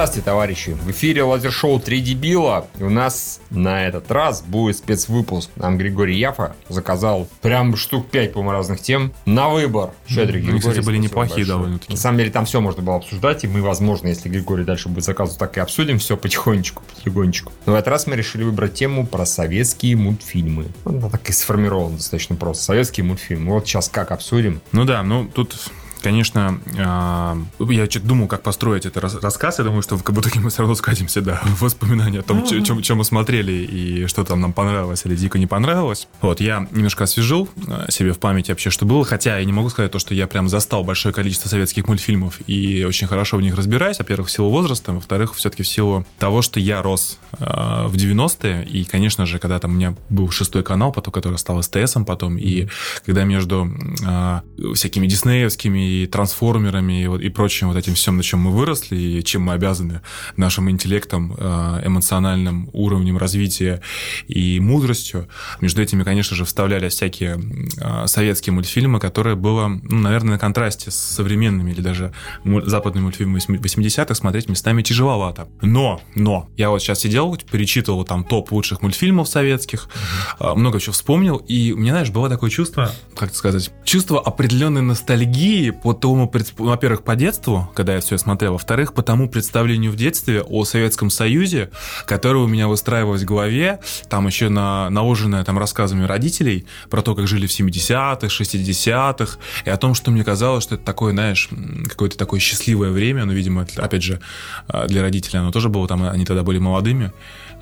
Здравствуйте, товарищи! В эфире лазер-шоу «Три дебила». И у нас на этот раз будет спецвыпуск. Нам Григорий Яфа заказал прям штук 5, по разных тем на выбор. Щедрый Григорий. кстати, были неплохие довольно-таки. На самом деле там все можно было обсуждать, и мы, возможно, если Григорий дальше будет заказывать, так и обсудим все потихонечку, потихонечку. Но в этот раз мы решили выбрать тему про советские мультфильмы. Она так и сформирована достаточно просто. Советские мультфильмы. Вот сейчас как обсудим. Ну да, ну тут конечно, а, я думал, как построить этот рассказ. Я думаю, что в итоге мы все равно скатимся, да, в воспоминания о том, чем, чем мы смотрели и что там нам понравилось или дико не понравилось. Вот, я немножко освежил а, себе в памяти вообще, что было. Хотя я не могу сказать то, что я прям застал большое количество советских мультфильмов и очень хорошо в них разбираюсь. Во-первых, в силу возраста, во-вторых, все-таки в силу того, что я рос э, в 90-е. И, конечно же, когда там у меня был шестой канал, потом, который стал СТСом потом, и когда между всякими диснеевскими и трансформерами и, вот, и прочим вот этим всем, на чем мы выросли, и чем мы обязаны нашим интеллектом, э, эмоциональным уровнем развития и мудростью. Между этими, конечно же, вставлялись всякие э, советские мультфильмы, которые было, ну, наверное, на контрасте с современными или даже западными мультфильмами 80-х смотреть местами тяжеловато. Но, но, я вот сейчас сидел, перечитывал там топ лучших мультфильмов советских, mm-hmm. много чего вспомнил, и у меня, знаешь, было такое чувство, как сказать, чувство определенной ностальгии по тому, во-первых, по детству, когда я все смотрел, во-вторых, по тому представлению в детстве о Советском Союзе, которое у меня выстраивалось в голове, там еще на, наложенное там рассказами родителей про то, как жили в 70-х, 60-х, и о том, что мне казалось, что это такое, знаешь, какое-то такое счастливое время, но, видимо, опять же, а, для родителей оно тоже было, там они тогда были молодыми,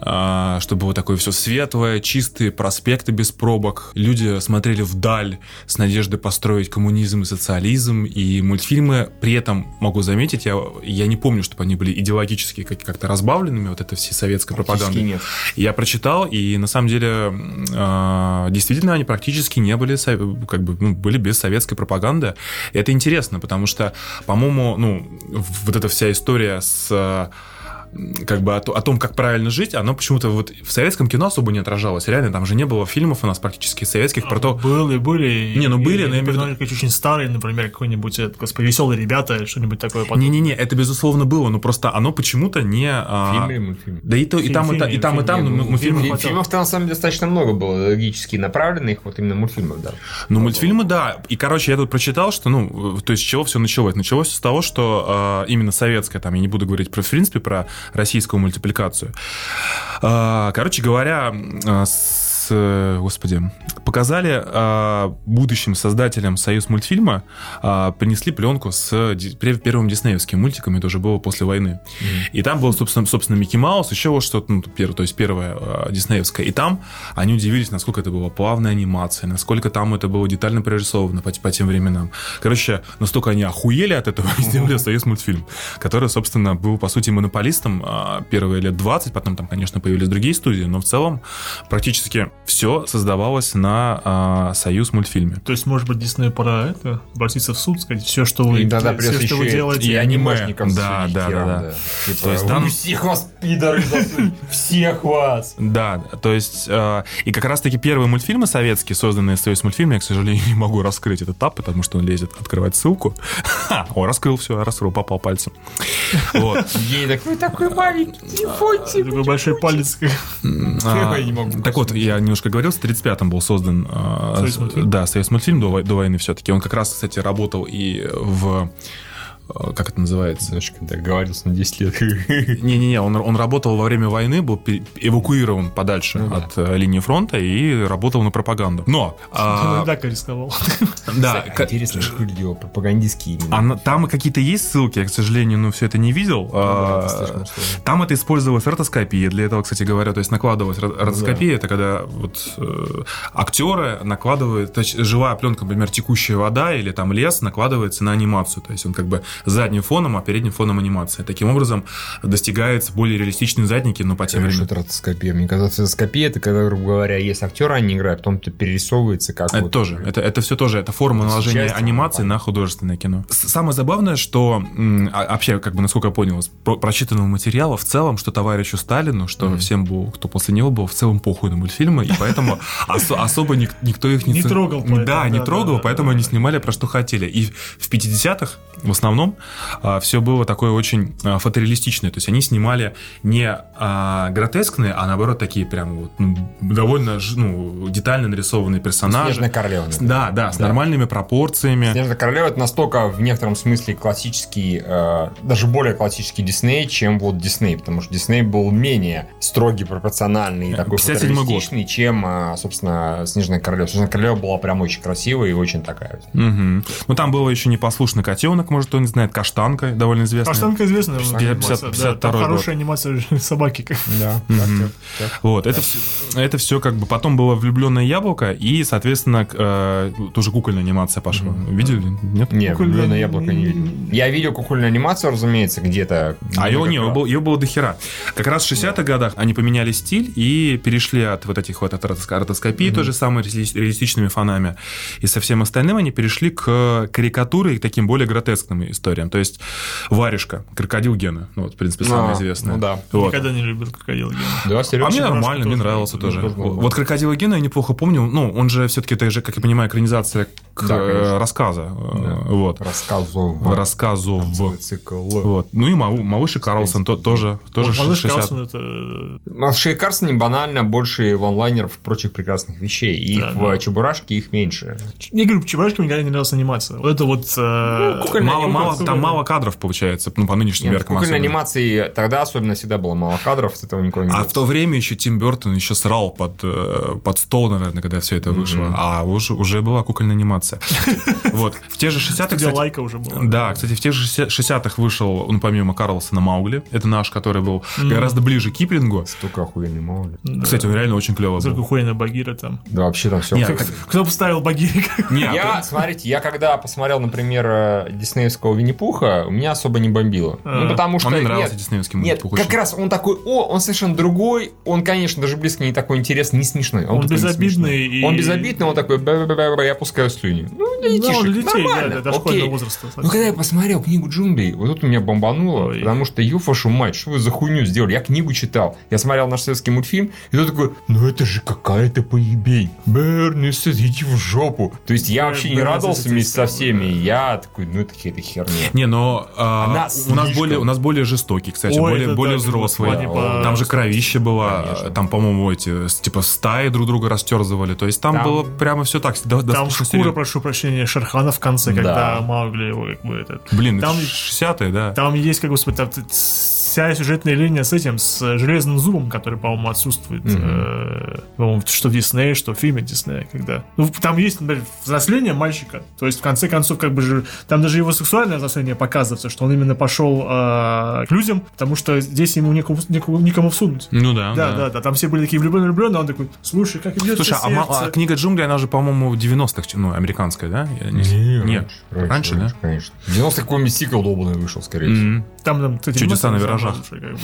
чтобы было такое все светлое, чистые проспекты без пробок. Люди смотрели вдаль с надеждой построить коммунизм и социализм. И мультфильмы, при этом, могу заметить, я, я не помню, чтобы они были идеологически как- как-то разбавленными, вот это все советской пропаганды. Нет. Я прочитал, и на самом деле а, действительно они практически не были, как бы, ну, были без советской пропаганды. И это интересно, потому что, по-моему, ну, вот эта вся история с как бы о, о том, как правильно жить, оно почему-то вот в советском кино особо не отражалось. Реально, там же не было фильмов у нас практически советских про то... Были, были. Не, ну были, но я имею в виду... очень старые, например, какой-нибудь, э, господи, веселые ребята, что-нибудь такое. Не-не-не, это безусловно было, но просто оно почему-то не... А, фильмы и мультфильмы. Да и, то, и, там, и, и там, и там, ну, мультфильмов... Фильмов-то на самом деле достаточно много было логически направленных, вот именно мультфильмов, да. Ну, мультфильмы, да. И, короче, я тут прочитал, что, ну, то есть, с чего все началось? Началось с того, что э, именно советское, там, я не буду говорить, про, в принципе, про российскую мультипликацию. А, короче говоря, а, с, господи, показали а, будущим создателям Союз мультфильма, а, принесли пленку с первым диснеевским мультиком, это уже было после войны. Mm-hmm. И там был, собственно, собственно, Микки Маус, еще вот что-то, ну, первое, то есть первая а, диснеевская. И там они удивились, насколько это была плавная анимация, насколько там это было детально прорисовано по, по тем временам. Короче, настолько они охуели от этого и сделали Союз мультфильм, который, собственно, был, по сути, монополистом а, первые лет 20, потом там, конечно, появились другие студии, но в целом практически все создавалось на а, Союз мультфильме. То есть, может быть, Диснею пора это, обратиться в суд, сказать, все, что вы, и, да, да, все, что вы делаете, и анимешникам Да, да, да, да. Типа, то есть, там... всех вас, пидоры, всех вас. Да, то есть, э, и как раз-таки первые мультфильмы советские, созданные Союз мультфильме, я, к сожалению, не могу раскрыть этот тап, потому что он лезет открывать ссылку. О, раскрыл все, раскрыл, попал пальцем. Вот. Ей такой, такой маленький телефончик. Такой большой палец. А, так вот, я немножко говорил, в 35-м был создан создан... Союз мультфильм? Да, Союз мультфильм до, до войны все-таки. Он как раз, кстати, работал и в Э, как это называется? Знаешь, когда договорился на 10 лет. Не-не-не, он, он работал во время войны, был эвакуирован подальше ну, от да. Э, линии фронта и работал на пропаганду. Но... А... Так рисковал. Да. Интересно, что его пропагандистские именно. А, там какие-то есть ссылки, я, к сожалению, ну, все это не видел. Ну, а, там это использовалась ротоскопия. Для этого, кстати говоря, то есть накладывалась ротоскопия, это когда вот э, актеры накладывают, то есть живая пленка, например, текущая вода или там лес накладывается на анимацию. То есть он как бы задним фоном, а передним фоном анимации. Таким образом достигается более реалистичные задники, но по тем временам. Что это ротоскопия? Мне кажется, ротоскопия это когда, грубо говоря, есть актер, они играют, потом это перерисовывается как Это вот, тоже. Это, это все тоже. Это форма это наложения анимации на художественное кино. Самое забавное, что а, вообще, как бы, насколько я понял, из прочитанного материала в целом, что товарищу Сталину, что mm-hmm. всем был, кто после него был, в целом похуй на мультфильмы, и поэтому особо никто их не... Не трогал. Да, не трогал, поэтому они снимали про что хотели. И в 50-х в основном основном все было такое очень а, фотореалистичное. То есть они снимали не а, гротескные, а наоборот такие прям вот, ну, довольно ну, детально нарисованные персонажи. Снежная королева. Да, да, с нормальными пропорциями. Снежная королева это настолько в некотором смысле классический, э, даже более классический Дисней, чем вот Дисней, потому что Дисней был менее строгий, пропорциональный и такой 57-й год. фотореалистичный, чем, э, собственно, Снежная королева. Снежная королева была прям очень красивая и очень такая. Мгм. Ну, там был еще непослушный котенок, может, кто не знает, каштанка, довольно известная. Каштанка известная Пятьдесят- анимация, да, 52 там год. хорошая анимация собаки. как- Да. Вот, это, все, это все как бы потом было влюбленное яблоко, и, соответственно, к- э, тоже кукольная анимация пошла. Видели? Нет? Нет, Кукольная- «Влюбленное яблоко» не видел. Я видел кукольную анимацию, разумеется, где-то. А его не, его было, его было до хера. Как раз в 60-х годах они поменяли стиль и перешли от вот этих вот от ротоск- ротоскопии, той же самой реали- реалистичными фонами, и со всем остальным они перешли к карикатуре и к таким более гротескным историям. То есть варежка, крокодил Гена, ну вот, в принципе, самое А, известное. ну да. Вот. Никогда не любил крокодил Гена. Да, А серьезно? мне Чебурашка нормально, мне нравился тоже. тоже Вот, «Крокодила Гена» я неплохо помню. Ну, он же все-таки, это же, как я понимаю, экранизация к Да, э, рассказа. э, Вот. Рассказывал. Рассказов. Цикл. Вот. Ну и Малыш и Карлсон то- тоже, тоже Вот Малыш 60. Карлсон это... В Шее Карсоне банально больше ванлайнеров и прочих прекрасных вещей. Их Да, в да. Чебурашке их меньше. Не говорю, Чебурашке мне никогда не нравилась анимация. Вот это вот... э, кукольная Мало, мало, там мало кадров получается, ну, по нынешним Нет, в меркам. кукольной особенно. анимации тогда особенно всегда было мало кадров, с этого никого не А было. в то время еще Тим Бертон еще срал под, э, под стол, наверное, когда все это вышло. А уже, уже была кукольная анимация. Вот. В те же 60-х, Где лайка уже была. Да, кстати, в тех же 60-х вышел, ну, помимо Карлсона, Маугли. Это наш, который был гораздо ближе к Киплингу. Столько охуенный мало ли. Кстати, он реально очень клево был. Хуэна Багира там. Да, вообще там все. Как- Кто бы ставил Багира? Не, Я, смотрите, я когда посмотрел, например, э, диснеевского Винни-Пуха, у меня особо не бомбило. А. Ну, потому что... мне нравился нет, диснеевский Нет, Винни-Пух как очень. раз он такой, о, он совершенно другой, он, конечно, даже близко не такой интересный, не смешной. Он безобидный и- Он безобидный, он такой, я пускаю слюни. Ну, для Ну, детишек, для детей, нормально, да, дошкольного окей. возраста. Ну, когда я посмотрел книгу джунглей, вот тут у меня бомбануло, Ой. потому что, ю вашу мать, что вы за хуйню сделали? Я книгу читал, я смотрел наш советский мультфильм, и тут такой, ну это же какая-то поебень. Берни, иди в жопу. То есть я вообще не радовался вместе со всеми, я такой, ну это какая-то херня. Не, но а, у нас более у нас более жестокий, кстати, более, более так, взрослый. в плане по- Там же кровище было, там, по-моему, эти типа стаи друг друга растерзывали. То есть там, было прямо все так. Там шкура. Прошу прощения, Шерхана в конце, Да. когда Маугли его как бы этот... Блин, там, это 60-е, да. там есть, как бы, там вся сюжетная линия с этим, с железным зубом, который, по-моему, отсутствует. э, по-моему, что в Диснее, что в фильме Диснея, когда... Ну, там есть, например, взросление мальчика. То есть, в конце концов, как бы же... Там даже его сексуальное взросление показывается, что он именно пошел э, к людям, потому что здесь ему некому, некому, никому всунуть. Ну да, Да, да, да, там все были такие влюбленные, влюбленные, а он такой, слушай, как идет Слушай, а, ма- а книга джунглей, она же, по-моему, в 90-х, ну, американская, да? Я не- Нет. Раньше, да? конечно. В 90 какой-нибудь сиквел долбанный вышел, скорее всего. М. Там, там, кстати, Чудеса на виражах. как бы.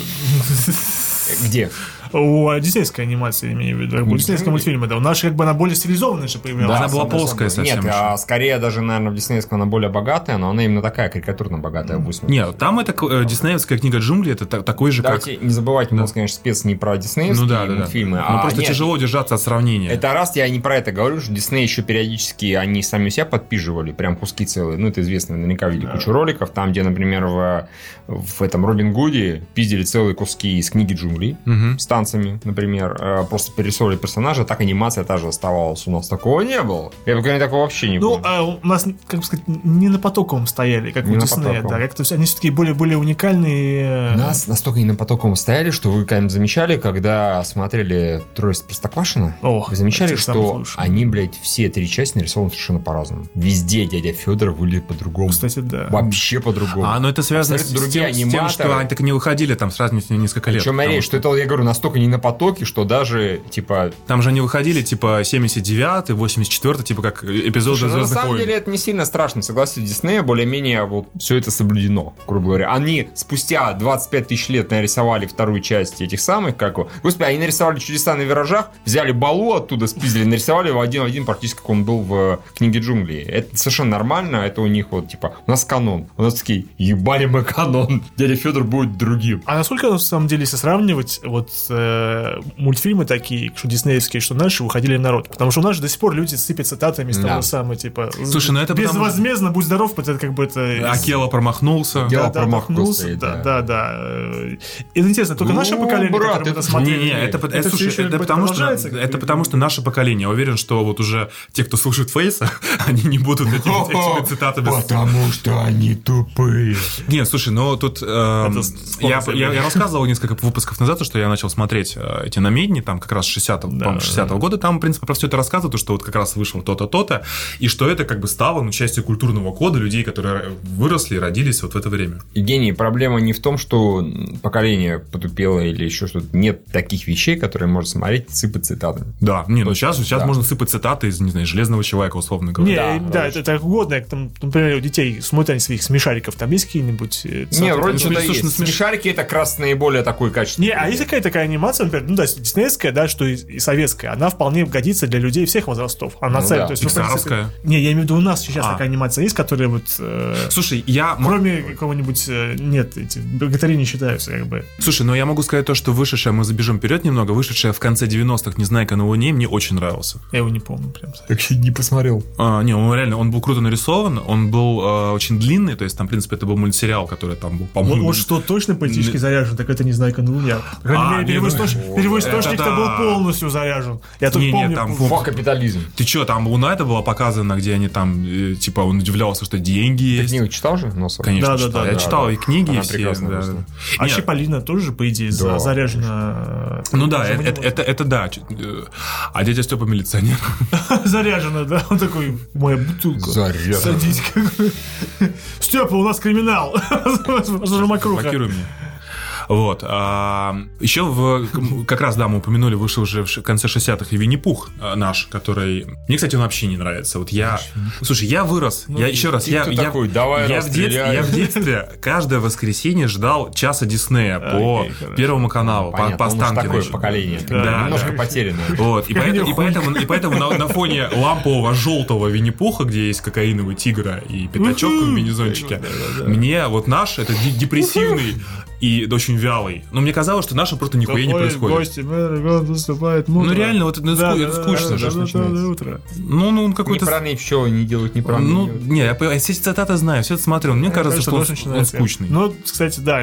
Где? У диснейской анимации, я имею в виду. У диснейского мультфильма, да. У нас как бы она более стилизованная же появилась. Она была плоская совсем Нет, а скорее даже, наверное, в диснеевском она более богатая, но она именно такая, карикатурно богатая. в. Нет, там это э, диснеевская книга джунглей, это та- такой же, как... Не забывайте, у нас, конечно, спец не про диснеевские Ну да, да, да. мультфильмы, Ну, а просто нет, тяжело держаться от сравнения. Это раз, я не про это говорю, что Дисней еще периодически, они сами себя подпиживали, прям куски целые. Ну, это известно, наверняка видели кучу роликов, там, где, например, в, в этом Робин Гуде пиздили целые куски из книги джунглей Мгм. с танцами, например, э, просто перерисовывали персонажа, так анимация та же оставалась. У нас такого не было. Я бы такого вообще не Ну, помню. а у нас, как бы сказать, не на потоковом стояли, как Не у Диснея, да. Как-то все, они все-таки более, более уникальные. У нас настолько не на потоковом стояли, что вы когда-нибудь замечали, когда смотрели «Трое из Простоквашино», Ох, вы замечали, что они, блядь, все три части нарисованы совершенно по-разному. Везде дядя Федор выглядит по-другому. Кстати, да. Вообще по-другому. А, ну это связано с, Абсолютно с тем, с тем, что они так и не выходили там с разницей несколько лет. Причем речь, что это, я говорю, настолько не на потоке, что даже, типа... Там же они выходили, типа, 79-й, 84-й, типа, как эпизоды Слушай, ну, на «Звездных самом войн». деле это не сильно страшно, согласен, Диснея более-менее вот все это соблюдено, грубо говоря. Они спустя 25 тысяч лет нарисовали вторую часть этих самых, как его... Господи, они нарисовали чудеса на виражах, взяли Балу оттуда, спиздили, нарисовали его один в один практически, как он был в книге джунглей. Это совершенно нормально, это у них вот, типа, у нас канон. У нас такие, ебали мы канон, дядя Федор будет другим. А насколько, на самом деле, если сравнивать, сравнивать вот э, мультфильмы такие, что диснеевские, что наши, выходили в народ. Потому что у нас же до сих пор люди сыпят цитатами с Да. того самого, типа... Слушай, ну это потому- Безвозмездно, будь здоров, это как бы это... Акела промахнулся. Я- Да, да, промах махнулся, стоит, да, да. да, да. Это интересно, только Ну, наше поколение, брат, это это- смотрели. Не, не, это, это, всё слушай, это потому что это потому что наше поколение. Я уверен, что вот уже те, кто слушает Фейса, они не будут этими, этими цитатами. Потому что они тупые. Не, слушай, ну тут эм, Это я, я, я рассказывал несколько выпусков назад, что я начал смотреть э, эти намедни, там как раз 60-го, Да, по-моему, 60-го года, там, в принципе, про все это рассказывают, то, что вот как раз вышло то-то, то-то, и что это как бы стало ну, частью культурного кода людей, которые выросли и родились вот в это время. Евгений, проблема не в том, что поколение потупело или еще что-то. Нет таких вещей, которые можно смотреть и сыпать цитатами. Да, не, ну сейчас, сейчас да. можно сыпать цитаты из, не знаю, Железного человека, условно Не, говоря. да, Да, это так угодно. как Там, например, у детей смотрят они своих смешариков, там есть какие-нибудь... э, Не, вроде что-то есть. смеш- Смешарики это как раз наиболее такой качественный. Не, а есть какая-то такая анимация, например, ну да, диснеевская, да, что и, и советская, она вполне годится для людей всех возрастов. Она Ну цель, да. то есть, ну, принципе-. Не, я имею в виду, у нас сейчас А. такая анимация есть, которая вот... э, Слушай, я... Кроме какого-нибудь... э, Нет, эти богатыри не считаются, как бы. Слушай, ну я могу сказать то, что вышедшая, мы забежим вперед немного, вышедшая в конце 90-х «Незнайка на Луне» мне очень нравился. Я его не помню прям. Вообще не посмотрел. А, не, он реально, он был круто нарисован, он был э, очень длинный, то есть там, в принципе, это был мультсериал, который там был, Вот, по-моему... вот что точно политически заряжен, так это не знаю, на Луне. А, мере, не, перевой ну, источ- перевой это источник-то да. был полностью заряжен. Я Не, не, помню... там фу- капитализм. Ты чё, там Луна это была показана, где они там, э, типа, он удивлялся, что деньги Ты есть. книгу читал же, Носов? Конечно, Да, читал. да, Я да, читал да. и книги, Она и все. да, да. А Нет, Чиполлино тоже, по идее, Да. заряжена... Ну да, это, не это, это, это да. Э, А дядя Степа милиционер. Заряжена, да. Он такой, моя бутылка. Заряжена. Садись. Степа, у нас криминал. Уже макруха. Блокируй меня. Вот. А, еще в, как раз, да, мы упомянули, вышел уже в конце 60-х и Винни-Пух а, наш, который... Мне, кстати, он вообще не нравится. Вот я... Слушай, я вырос. я еще раз, я... я, такой? Давай я, в детстве, я в детстве каждое воскресенье ждал часа Диснея по Окей, хорошо. Первому каналу, по, Понятно, по уж Останкиной. такое поколение. Да, Немножко да. потерянное. Вот, и поэтому, и поэтому, и поэтому на, на фоне лампового желтого Винни-Пуха, где есть кокаиновый тигра и пятачок в комбинезончике, мне вот наш, это ди- депрессивный и очень вялый. Но мне казалось, что наше просто нихуя не происходит. Гости, мэр, мутро. Ну, реально, вот это, ну, Да, ску- да, это скучно да, же. да, да, утро. Ну, ну, он какой-то... Неправильные пчелы не делают неправильно. Ну, не, я, я все эти цитаты знаю, все это смотрел. Мне кажется, Конечно, что он, он скучный. Ну, кстати, да.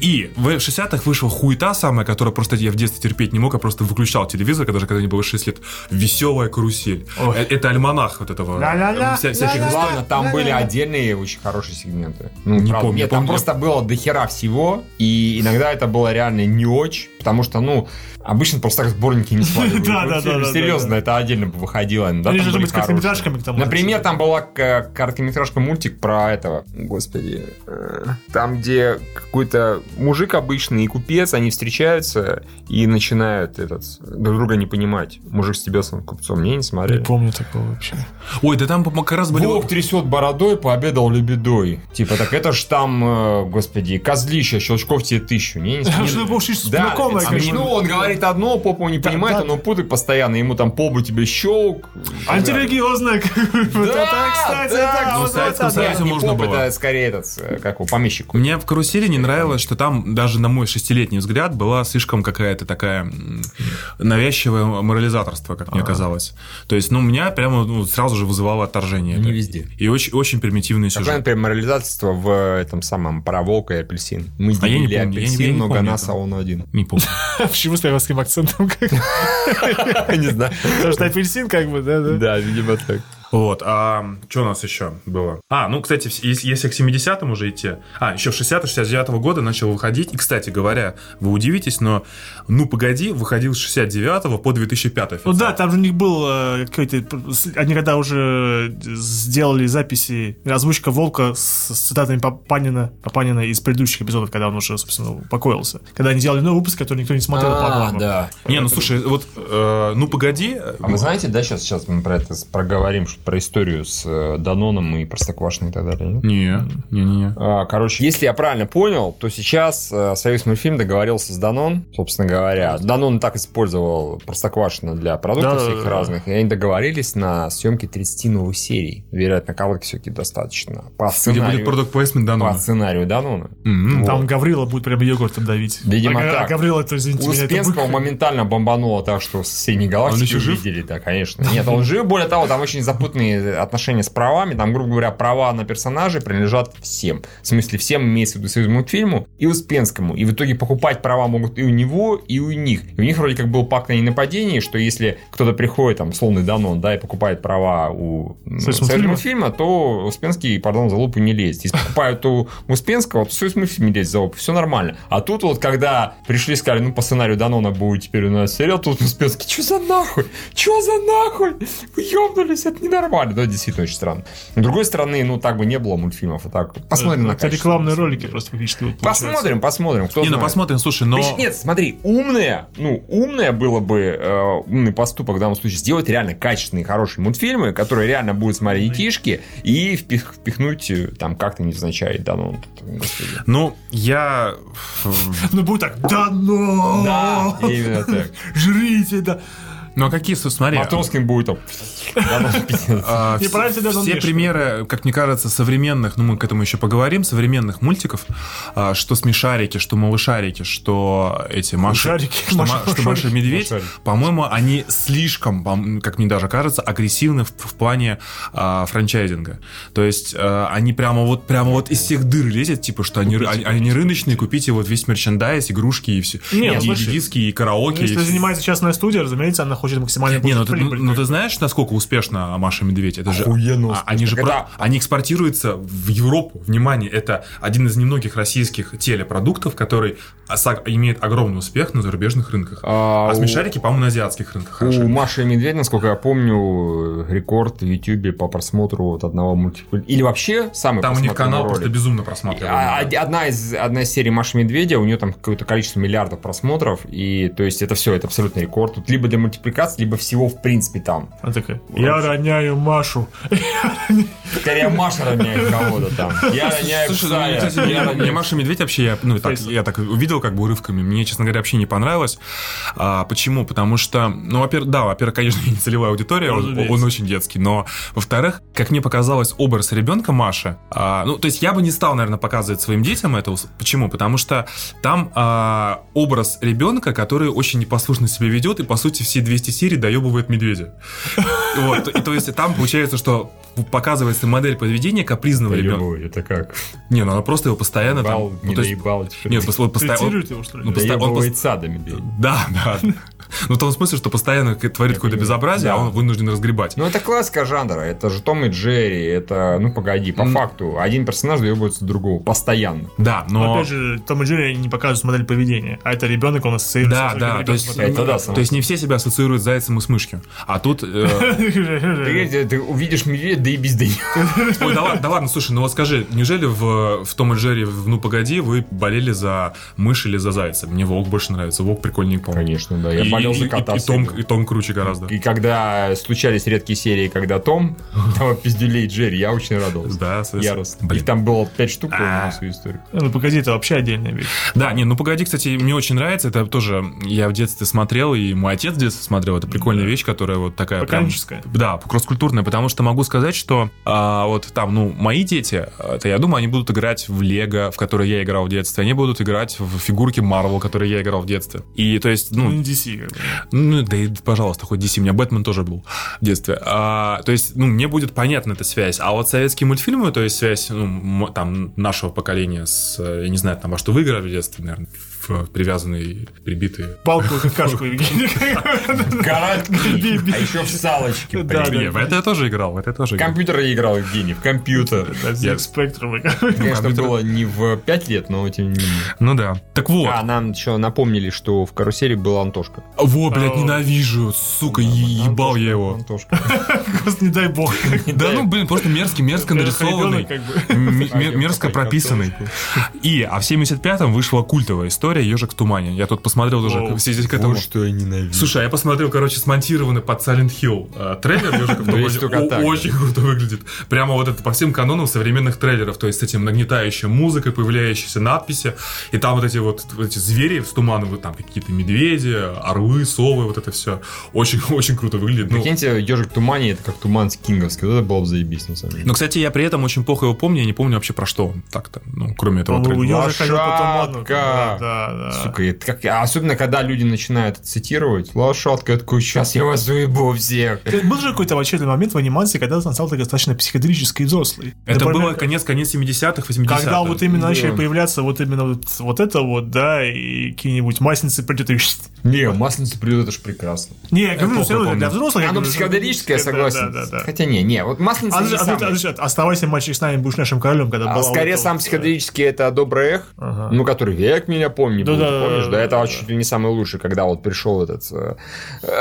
И в 60-х вышла хуета самая, которая просто я в детстве терпеть не мог, я просто выключал телевизор, когда же когда мне было 6 лет. Веселая карусель. Ой. Э, Это альманах вот этого. Ля-ля-ля, э, вся- всяких ля-ля-ля. историй. Ладно, там были отдельные очень хорошие сегменты. Ну, Не правда. помню, Нет, там просто было дохера всего, и иногда это было реально не очень, потому что, ну, обычно просто так сборники не складывают. Да, да, да, Серьезно, это отдельно бы выходило. Там же были быть короткометражками к тому. Например, там была к- короткометражка мультик про этого, господи, э, там, где какой-то мужик обычный и купец, они встречаются и начинают этот друг друга не понимать. Мужик с тебесом купцом. Не, не Не смотрели. помню такого вообще. Ой, да там как раз были... Волк трясет бородой, пообедал лебедой. Типа, так это ж там, э, господи, козлища, щелчков тебе тысячу. Не, не смотрели. Да, знакомое, это конечно. смешно, он говорит одно, попу не понимает, он путает постоянно, ему там побу тебе щелк. Вот Да, кстати, ну, вот в Советском это, да. Союзе Не можно было. это скорее этот, э, как у помещику. Мне в карусели не нравилось, что там даже на мой шестилетний взгляд была слишком какая-то такая навязчивое морализаторство, как мне казалось. То есть, ну, меня прямо ну, сразу же вызывало отторжение. Не везде. И очень, очень примитивный Какое, сюжет. например, морализация в этом самом про волка и апельсин. Мы А я не делили помню, я не- я апельсин, не но помню нас, этого. а он один. Не помню. Почему с левовским акцентом? Не знаю. Потому что апельсин, как бы, да. Да, видимо так. Вот, а что у нас еще было? А, ну, кстати, если, к 70-м уже идти, а, еще в 60-69 года начал выходить, и, кстати говоря, вы удивитесь, но «Ну, погоди» выходил с 69 по 2005 Ну официально. да, там же у них был э, какой-то... Они когда уже сделали записи, озвучка Волка с, с цитатами Папанина, Папанина из предыдущих эпизодов, когда он уже, собственно, упокоился. Когда они делали новый выпуск, который никто не смотрел, А, по-моему. да. Не, ну, слушай, вот, э, «Ну, погоди», А вы знаете, да, сейчас, сейчас мы про это проговорим, что про историю с э, Даноном и Простоквашиной и так далее? нет? Не, не, не. А, Короче, если я правильно понял, то сейчас э, Союз мультфильм договорился с Данон, собственно говоря. Данон так использовал Простоквашино для продуктов Да-да-да. всяких разных, и они договорились на съемке 30 новых серий. Вероятно, колонки все-таки достаточно. По Где сценарию, будет продукт плейсмент по Данона. сценарию Данона. М. Там Гаврила будет прям йогуртом давить. Видимо, а, так. а Гаврила, это, извините У меня, это Успенского моментально бомбануло так, что в соседней галактике еще жив? да, конечно. Нет, он жив, более того, там очень запутанные отношения с правами, там, грубо говоря, права на персонажей принадлежат всем. В смысле, всем имеется в виду союз мультфильму и Успенскому. И в итоге покупать права могут и у него, и у них. И у них вроде как был пакт о ненападении, что если кто-то приходит, там, словный Данон, да, и покупает права у Союз мультфильма? мультфильма, то Успенский, пардон, за лупу не лезет. Если покупают у Успенского, то Союз мультфильм не лезет за лупу. Все нормально. А тут вот, когда пришли, сказали, ну, по сценарию Данона будет теперь у нас сериал, тут Успенский, что за нахуй? Что за нахуй? Вы ёбнулись, это ненормально. Да, действительно очень странно. С другой стороны, ну, так бы не было мультфильмов. А так, посмотрим на Это качество. рекламные ролики просто фактически. Посмотрим, посмотрим. Кто Не, ну посмотрим, слушай, но... Нет, смотри, умное, ну, умное было бы, э, умный поступок в данном случае, сделать реально качественные, хорошие мультфильмы, которые реально будут смотреть детишки, и впих- впихнуть э, там как-то невзначай, да, ну. Ну, я... Ну, будет так, да ну! Да, именно так. Жрите, да. Ну, а какие, смотри... Матроскин будет там, ну, а, все примеры, как мне кажется, современных, ну мы к этому еще поговорим, современных мультиков, а, что смешарики, что малышарики, что эти Маша- Ма- что Маша и Медведь, по-моему, они слишком, как мне даже кажется, агрессивны в, плане а, франчайзинга. То есть они прямо вот прямо вот из всех дыр лезет, типа, что они, ры- они, они рыночные, купите вот весь мерчендайз, игрушки и все, Не, ну, и слушай, диски, и караоке. и Если всё. занимается частная студия, разумеется, она хочет максимально Не, ну ты, прибыль. ну ты знаешь, насколько успешно Маша и Медведь? Это же, Охуенно а, успешно. они же про- они экспортируются в Европу. Внимание, это один из немногих российских телепродуктов, который имеет огромный успех на зарубежных рынках. А, А, у- смешарики, по-моему, на азиатских рынках. У Маши и Медведя, насколько я помню, рекорд в Ютубе по просмотру вот одного мультика. Или вообще самый Там у них канал ролик. просто безумно А, просматриваемый. Одна из, одна из серий Маши Медведя, у нее там какое-то количество миллиардов просмотров, и то есть это все, это абсолютный рекорд. Тут либо для мультипликации, либо всего в принципе там. Она такая, я роняю Машу. Скорее Маша роняет кого-то там. Я роняю Слушай, ну, мне, мне Маша и Медведь вообще, я, ну, так, я так увидел как бы урывками. Мне, честно говоря, вообще не понравилось. А, почему? Потому что, ну, во-первых, да, во-первых, конечно, не целевая аудитория, он, он очень детский, но, во-вторых, как мне показалось, образ ребенка Маши, а, ну, то есть я бы не стал, наверное, показывать своим детям это. Почему? Потому что там а, образ ребенка, который очень непослушно себя ведет и, по сути, все 200 серий доебывает медведя. Вот, и то есть там получается, что показывается модель поведения капризного ребенка. Это как? Не, ну она просто его постоянно Бал, там... ну, не есть- доебал. Нет, вот постоянно... Его, что ли? ну, постоянно- он Доебывает сада медведь. Да, да. Ну, в том смысле, что постоянно творит какое-то безобразие, а Да. он вынужден разгребать. Ну, это классика жанра. Это же Том и Джерри. Это, ну, погоди, по М. факту. Один персонаж доебывается другого. Постоянно. Да, Но, но... опять же, Том и Джерри не показывают модель поведения, а это ребенок, он ассоциируется Да, с да, то есть, Это да, то есть не все себя ассоциируют с зайцем и с мышью. А тут... э, Ты, увидишь медведя, да и без да Ой, да ладно, да ладно, слушай, ну вот скажи, неужели в, в Том и Джерри, в «Ну, погоди», вы болели за мышь или за зайца? Мне Волк больше нравится. Волк прикольнее, по-моему. Конечно, да. Я И- болел и- за и- кота. и Том, и Том круче гораздо. И когда случались редкие серии, когда Том там пиздюлей Джерри, я очень радовался. Да. Яростно. Блин. Их там было пять штук, А. на свою историю. Ну, погоди, это вообще отдельная вещь. Да, не, ну погоди, кстати, мне очень нравится. Это тоже я в детстве смотрел, и мой отец в детстве смотрел. Это прикольная вещь, которая вот такая прям... Поколенческая. Да, кросс-культурная, потому что могу сказать, что а, вот там, ну, мои дети, это я думаю, они будут играть в Лего, в которые я играл в детстве. Они будут играть в фигурки Марвел, которые я играл в детстве. И то есть, Ну, ну, DC, ну, да и, пожалуйста, хоть DC. У меня Бэтмен тоже был в детстве. А, то есть, ну, мне будет понятна эта связь. А вот советские мультфильмы, то есть связь, ну, там, нашего поколения с, э, я не знаю, там, во что вы играли в детстве, наверное, в привязанные, прибитые. Палку и какашку, Евгений. Гарантии. А еще в салочке. Да. Не, в это я тоже играл, в это я тоже В играл. компьютер я играл, Евгений, в компьютер. ZX Spectrum. Конечно, было не в 5 лет, но тем не менее. Ну да. Так вот. А, нам еще напомнили, что в карусели был Антошка. Во, блядь, А, ненавижу, сука, ебал я его. Антошка. Просто не дай бог. Да ну, блин, просто мерзкий, мерзко нарисованный. Мерзко прописанный. И, а в 75-м вышла культовая история история «Ежик в тумане». Я тут посмотрел уже О, в связи к этому. Вот что я ненавижу. Слушай, а я посмотрел, короче, смонтированный под Silent Hill э, трейлер «Ежика в Ну, тумане». Очень круто выглядит. Прямо вот это по всем канонам современных трейлеров. То есть с этим нагнетающей музыкой, появляющиеся надписи. И там вот эти вот эти звери с туманом, вот там какие-то медведи, орлы, совы, вот это все. Очень, очень круто выглядит. Ну, Прикиньте, ежик в тумане, это как туман с кинговский. Вот это было бы заебись, на самом деле. но, кстати, я при этом очень плохо его помню, я не помню вообще про что он так-то. Ну, кроме этого Ну, трейлера. туману. Лошадка. Да, да, да. Сука, это как... Особенно, когда люди начинают цитировать. Лошадка, я такой, сейчас я вас заебу всех. Был же какой-то очередной момент в анимации, когда он стал достаточно психоделический и взрослый. Это Например, было конец, конец 70-х, 80-х. Когда вот именно Да. начали появляться вот именно вот, вот это вот, да, и какие-нибудь масленцы придет и... Не, масленица придет, это ж прекрасно. Не, я говорю, все равно для взрослых... Оно психоделическое, согласен. Да, да, да. Хотя не, не, вот масленица А, Оставайся, мальчик, с нами, будешь нашим королем, когда А была скорее сам психоделический это добрый эх, ну который век меня помни, Был, да, ты да, помнишь, да, да, да, это да. чуть ли не самый лучший, когда вот пришел этот э,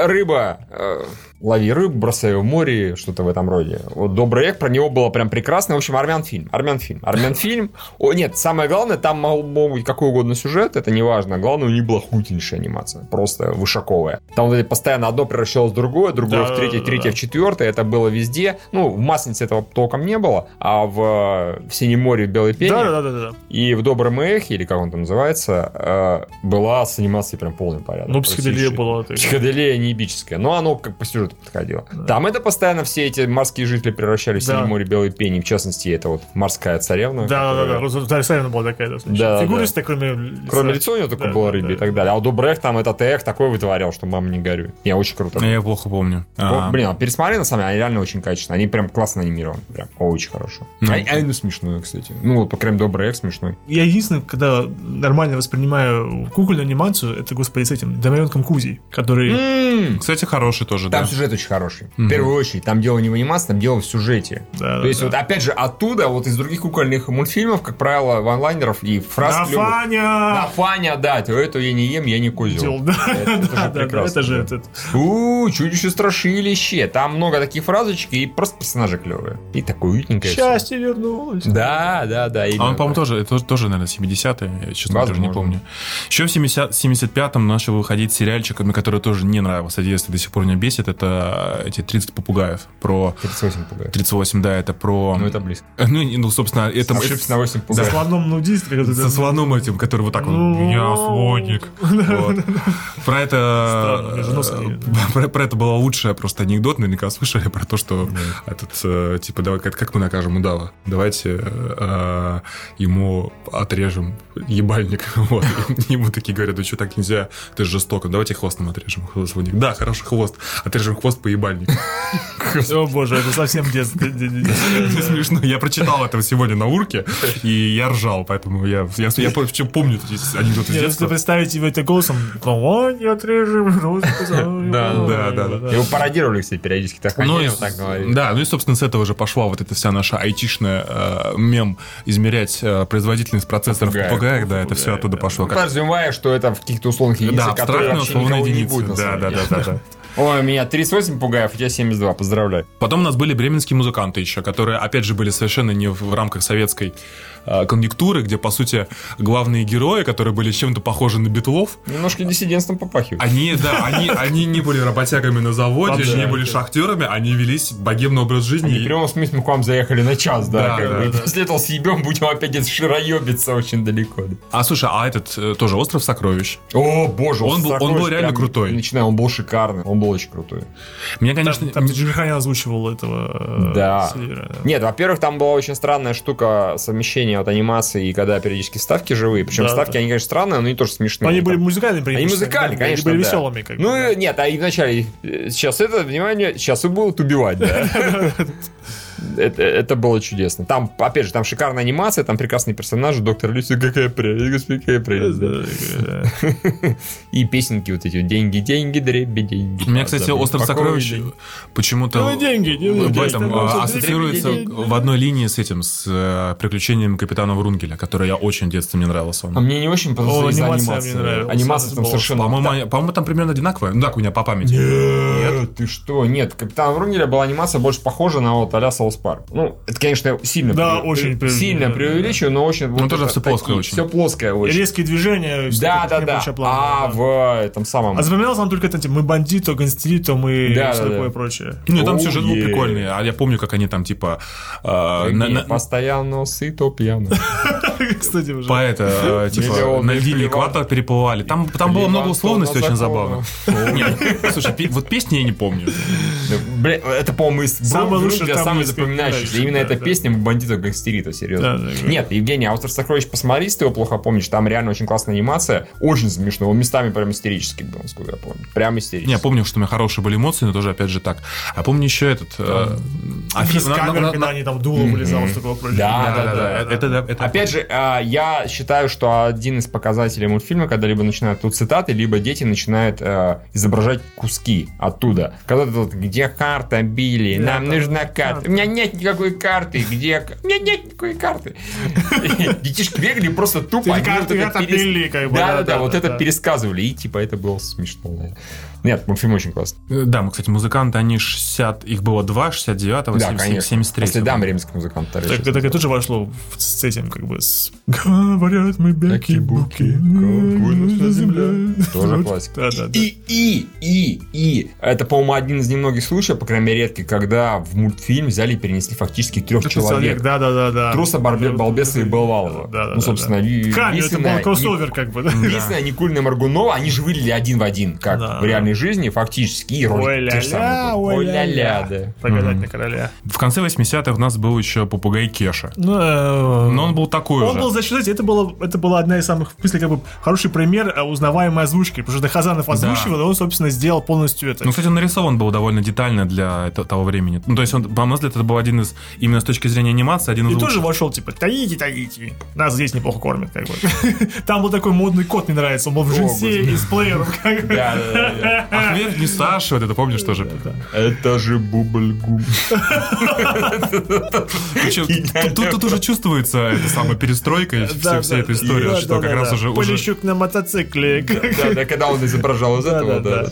рыба, э, лови рыбу, бросай в море, что-то в этом роде. Вот добрый эх, про него было прям прекрасно. В общем, армян фильм, армян фильм, армян фильм. О, нет, самое главное, там мог быть какой угодно сюжет, это не важно. Главное, у них была охуительнейшая анимация, просто вышаковая. Там вот эти постоянно одно превращалось в другое, другое Да, в третье, да, третье да. в четвертое. Это было везде. Ну, в Масленице этого толком не было, а в, в Синем море, в Белой пене Да, да, да, да, и в Добром эхе, или как он там называется, э, была с анимацией прям полный порядок. Ну, психоделия была. Психоделия неебическая, но оно как по сюжету подходило. Там это постоянно все эти морские жители превращались в Да. Синем море Белой пени, в частности, это вот морская царевна. Да, да, да, которая- да. Роза Александровна была такая, да. значит. Да, да. Фигуристая, кроме лица. Кроме лица у него только Да, была да, рыба да. и так далее. А у Добрый эх там этот эх такой вытворял, что мама не горюй. Не, очень круто. Я плохо помню. О, Блин, а пересмотри на самом деле, они реально очень качественно. Они прям классно анимированы. Прям очень хорошо. Ну. А, а ну смешное, кстати. Ну, вот, по крайней мере, Добрый эх смешной. Я единственное, когда нормально воспринимаю кукольную анимацию, это, господи, с этим Домовенком Кузей, который... М, Кстати, хороший тоже, Там да. сюжет очень хороший. В первую очередь, там дело не в анимации, там дело в сюжете. Да, То да, есть, да. вот опять же, оттуда, вот из других кукольных мультфильмов, как правило, ванлайнеров и фраз Да, клёвых. Фаня! Да, Фаня, да, то это я не ем, я не козел. Да, Это, это да, же да, это же да. этот... У, чудище страшилище. Там много таких фразочек и просто персонажи клевые. И такое уютненькое. Счастье вернулось. Да, да, да. А он, по-моему, тоже, это тоже, наверное, 70-е, я, честно говоря, не Возможно. помню. Еще в 70, 75-м начал выходить сериальчик, который тоже не нравился, детство до сих пор меня бесит, это эти 30 попугаев про... 38 пугает. 38, да, это про... Ну, это близко. Ну, и, ну, собственно, это... Ошибся на 8 За пугает. слоном нудист. как это- Со слоном этим, который вот так вот, Ну, я слоник. Вот. Про это... Не- Про, это была лучшая просто анекдот, наверняка слышали, про то, что этот, э, типа, давай, как, мы накажем удава? Давайте э, ему отрежем ебальник. Вот. Ему такие говорят, да что так нельзя, ты же жестоко, давайте хвост нам отрежем. Да, хороший хвост, отрежем хвост по ебальнику. О боже, это совсем детство. Смешно. Я прочитал это сегодня на урке, и я ржал, поэтому я, помню анекдоты с Если представить его это голосом, «Давай, я отрежем розу, Да, да, да. Его пародировали, кстати, периодически. Так Ну, да, ну и, собственно, с этого же пошла вот эта вся наша айтишная э, мем измерять э, производительность процессоров в попугаях, да, это все оттуда да. пошло. Как- Подразумевая, что это в каких-то условных единицах, Да, которые вообще никого не единицы. будет. Да, да, да, да. Ой, у меня 38 пугаев, у тебя 72, поздравляю. Потом у нас были бременские музыканты еще, которые, опять же, были совершенно не в рамках советской конъюнктуры, где, по сути, главные герои, которые были чем-то похожи на битлов, Немножко диссидентством попахивает. Они, да, они, они не были работягами на заводе, не были шахтерами, они велись богемный образ жизни. Они в прямом смысле мы к вам заехали на час, да. Да, как бы. После этого съебем, будем опять широебиться очень далеко. да. А слушай, а этот э, тоже остров сокровищ. О, боже, Он был- он был реально крутой. Начинаю, он был шикарный, он был очень крутой. Мне, конечно, Там Джимиханя озвучивал этого э, да. Нет, во-первых, там была очень странная штука совмещения вот анимации и когда периодически ставки живые. Причем Да, ставки, да. они, конечно, странные, но они тоже смешные. Но они Там- были музыкальные, Они музыкальные, да, конечно. Они были да. веселыми. Как ну, да. нет, а вначале, э, сейчас это, внимание, сейчас и будут убивать, да. Это, это было чудесно. Там, опять же, там шикарная анимация, там прекрасные персонажи. Доктор Люси, какая прелесть, господи, какая прелесть. да. И песенки вот эти, деньги, деньги, дреби, деньги. у меня, кстати, остров сокровищ почему-то в этом а, деньги, ассоциируется деньги, деньги. в одной линии с этим, с э, приключением капитана Врунгеля, который я очень в детстве мне нравился. А мне не очень потому что из-за анимация анимации. мне нравилась. Анимация там совершенно... По-моему, по-моему, там примерно одинаковая. Ну так, у меня по памяти. нет? Ты что? Нет, Капитан Врунгеля была анимация больше похожа на вот а-ля South Park. Ну, это, конечно, сильно Да, пре- очень пре- сильно да, преувеличиваю, но очень... Ну, тоже всё плоское очень. Все плоское очень. Резкие движения. Да, да, да. А да. в этом самом... А запоминался он только это, мы бандито, гангстерито, мы Да, все да, такое да. прочее. Не, там Оу, сюжет был прикольный. А я помню, как они там, типа... э, на- Постоянно сыто пьяно. Кстати, уже. По это, э, типа, на льдине перева- экватор переплывали. Там, там было много условностей очень забавно. Слушай, вот песни я не помню. Да, Бля, это, по-моему, из Самое Бру- лучшее Врунгеля там самый запоминающийся. да, Именно да, эта да. песня бандитов гангстерита, серьезно. Да, да, да. Нет, Евгений, «Остров сокровищ» посмотри, если ты его плохо помнишь, там реально очень классная анимация, очень смешно, он местами прям истерический был, насколько я помню. Прям истерический. Не, я помню, что у меня хорошие были эмоции, но тоже, опять же, так. А помню еще этот... э, а на- на- камер, когда они там дуло вылезало, что такое прочее. Да, Да, да, да. Это, это- это- Опять же, а, я считаю, что один из показателей мультфильма, когда либо начинают тут цитаты, либо дети начинают э, изображать куски оттуда. Когда тут, где карта, Билли, Да, нам да, нужна да, карта. карта. У меня нет никакой карты, где... У меня нет никакой карты. Детишки бегали просто тупо. Карты, это Билли, как бы, Да, да, да, да, да, вот это пересказывали, и типа это было смешно. Да. Нет, мультфильм очень классный. Э, Да, мы, кстати, музыканты, они 60... Их было два, 69-го, Да, 70, конечно. 73 По следам римских музыкантов. Так, так это тоже вошло с этим, как бы, с... Говорят мы бяки-буки, наша земля. Тоже классика. Да, да, да. И, и, и, и. Это, по-моему, один из немногих случаев, по крайней мере, редкий, когда в мультфильм взяли и перенесли фактически трех человек. Да, да, да, да. Труса, Балбеса и Белвалова. Да, да, ну, собственно, Ви- Камень, это был кроссовер, как бы, да. Висина, Никулина, Маргунова, они же выглядели один в один, как Да. в реальной жизни, фактически, и Ой-ля-ля, те же самые были. ой-ля-ля. Ой-ля-ля, да. Погадать на короля. В конце 80-х у нас был еще попугай Кеша. Ну, Но он был такой Он же. был, значит, это, было, это была одна из самых, в смысле, как бы, хороший пример узнаваемой озвучки, потому что Хазанов озвучивал, и он, собственно, сделал полностью это. Ну, кстати, он нарисован был довольно детально для того времени. Ну, то есть, он, по моему взгляду, это был один из, именно с точки зрения анимации, один из и тоже вошел, типа, таите, таите. Нас здесь неплохо кормят, как бы. Там был такой модный кот, мне нравится. Он был в джинсе и с плеером. Да, да, да, да. Ах, верь, не Саша, вот это помнишь тоже? Это же бубльгум. Тут, уже чувствуется эта самая перестройка и вся, эта история, что как раз уже... Полищук на мотоцикле. Да, да, когда он изображал из этого, да.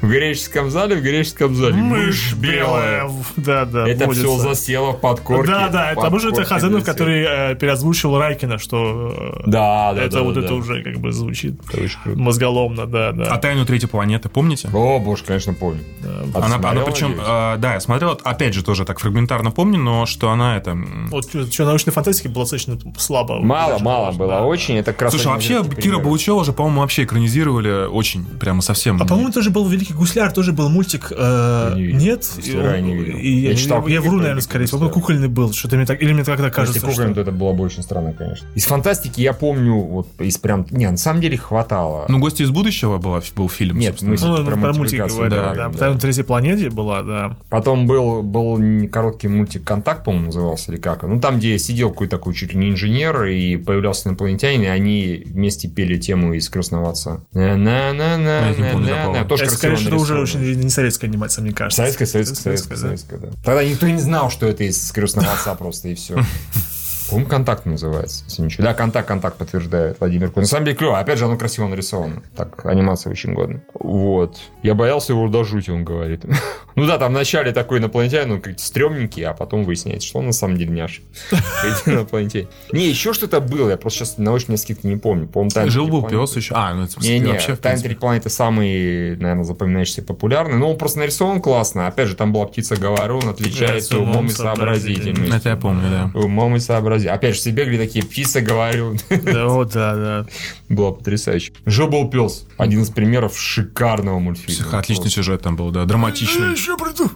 В греческом зале, в греческом зале. Мышь белая. Да, да. Это водится. все засело в подкорке. Да, да, это может это Подкорке Хазанов, который э, переозвучил Райкина, что э, Да, да, это да, вот да, это да. уже как бы звучит Это мозголомно, да, да. А «Тайну третьей планеты» помните? О, боже, конечно, помню. А ты Она, она причем, э, да, я смотрел, опять же, тоже так фрагментарно помню, но что она это... Вот что научной фантастики было достаточно слабо. Мало, Даже мало было да. очень. Это раз Слушай, один вообще Кира. Булычева же, по-моему, вообще экранизировали очень, прямо совсем. А по-моему, тоже был Великий Гусляр, тоже был мультик. э, Я не видел. Нет? Гусляра я не видел. И я, Я читал я книги вру, про наверное, скорее всего. Кукольный был. Что-то мне так, или мне тогда кажется, Если что... кукольный, то это было бы очень странно, конечно. Из фантастики я помню, вот из прям... Не, на самом деле хватало. Ну, «Гости из будущего» была, был фильм, Нет, собственно. мы Ну, Про про, мультик мультипликацию, говорю, да, да. да. Там на третьей планете была, да. Потом был, был короткий мультик «Контакт», по-моему, назывался, или как. Ну, там, где сидел какой-то такой чуть ли не инженер, и появлялся инопланетянин, и они вместе пели тему из «Крестного отца». На-на-на-на, Я не помню такого. на-на-на. Тоже это, что это уже очень не советская анимация, мне кажется. Советская, советская, советская, советская, да. Тогда никто не знал, что это из «Крестного отца» просто, и все. По-моему, контакт называется, если ничего. Да, контакт, контакт подтверждает Владимир Кун. На самом деле клево. Опять же, оно красиво нарисовано. Так, анимация очень годная. Вот. Я боялся его до жути, он говорит. Ну да, там вначале такой инопланетянин, он как-то стрёмненький, а потом выясняется, что он на самом деле няш. Инопланетянин. Не, еще что-то было, я просто сейчас на очень скидки не помню. По-моему, «Тайны Жил был пес планеты». еще. А, ну это Не-не, вообще, принципе. Третьей планеты самый, наверное, запоминающийся популярный. Но он просто нарисован классно. Опять же, там была птица Говорун, отличается умом и сообразительностью. Это я помню, да. Умом и сообразительностью. Опять же, все бегали такие, птица Говорун. Да, вот, да, да. Было потрясающе. Жил был пес. Один из примеров шикарного мультфильма. Отличный сюжет там был, да, драматичный. еще приду.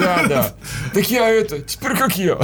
Да, да. Так я это, теперь как я.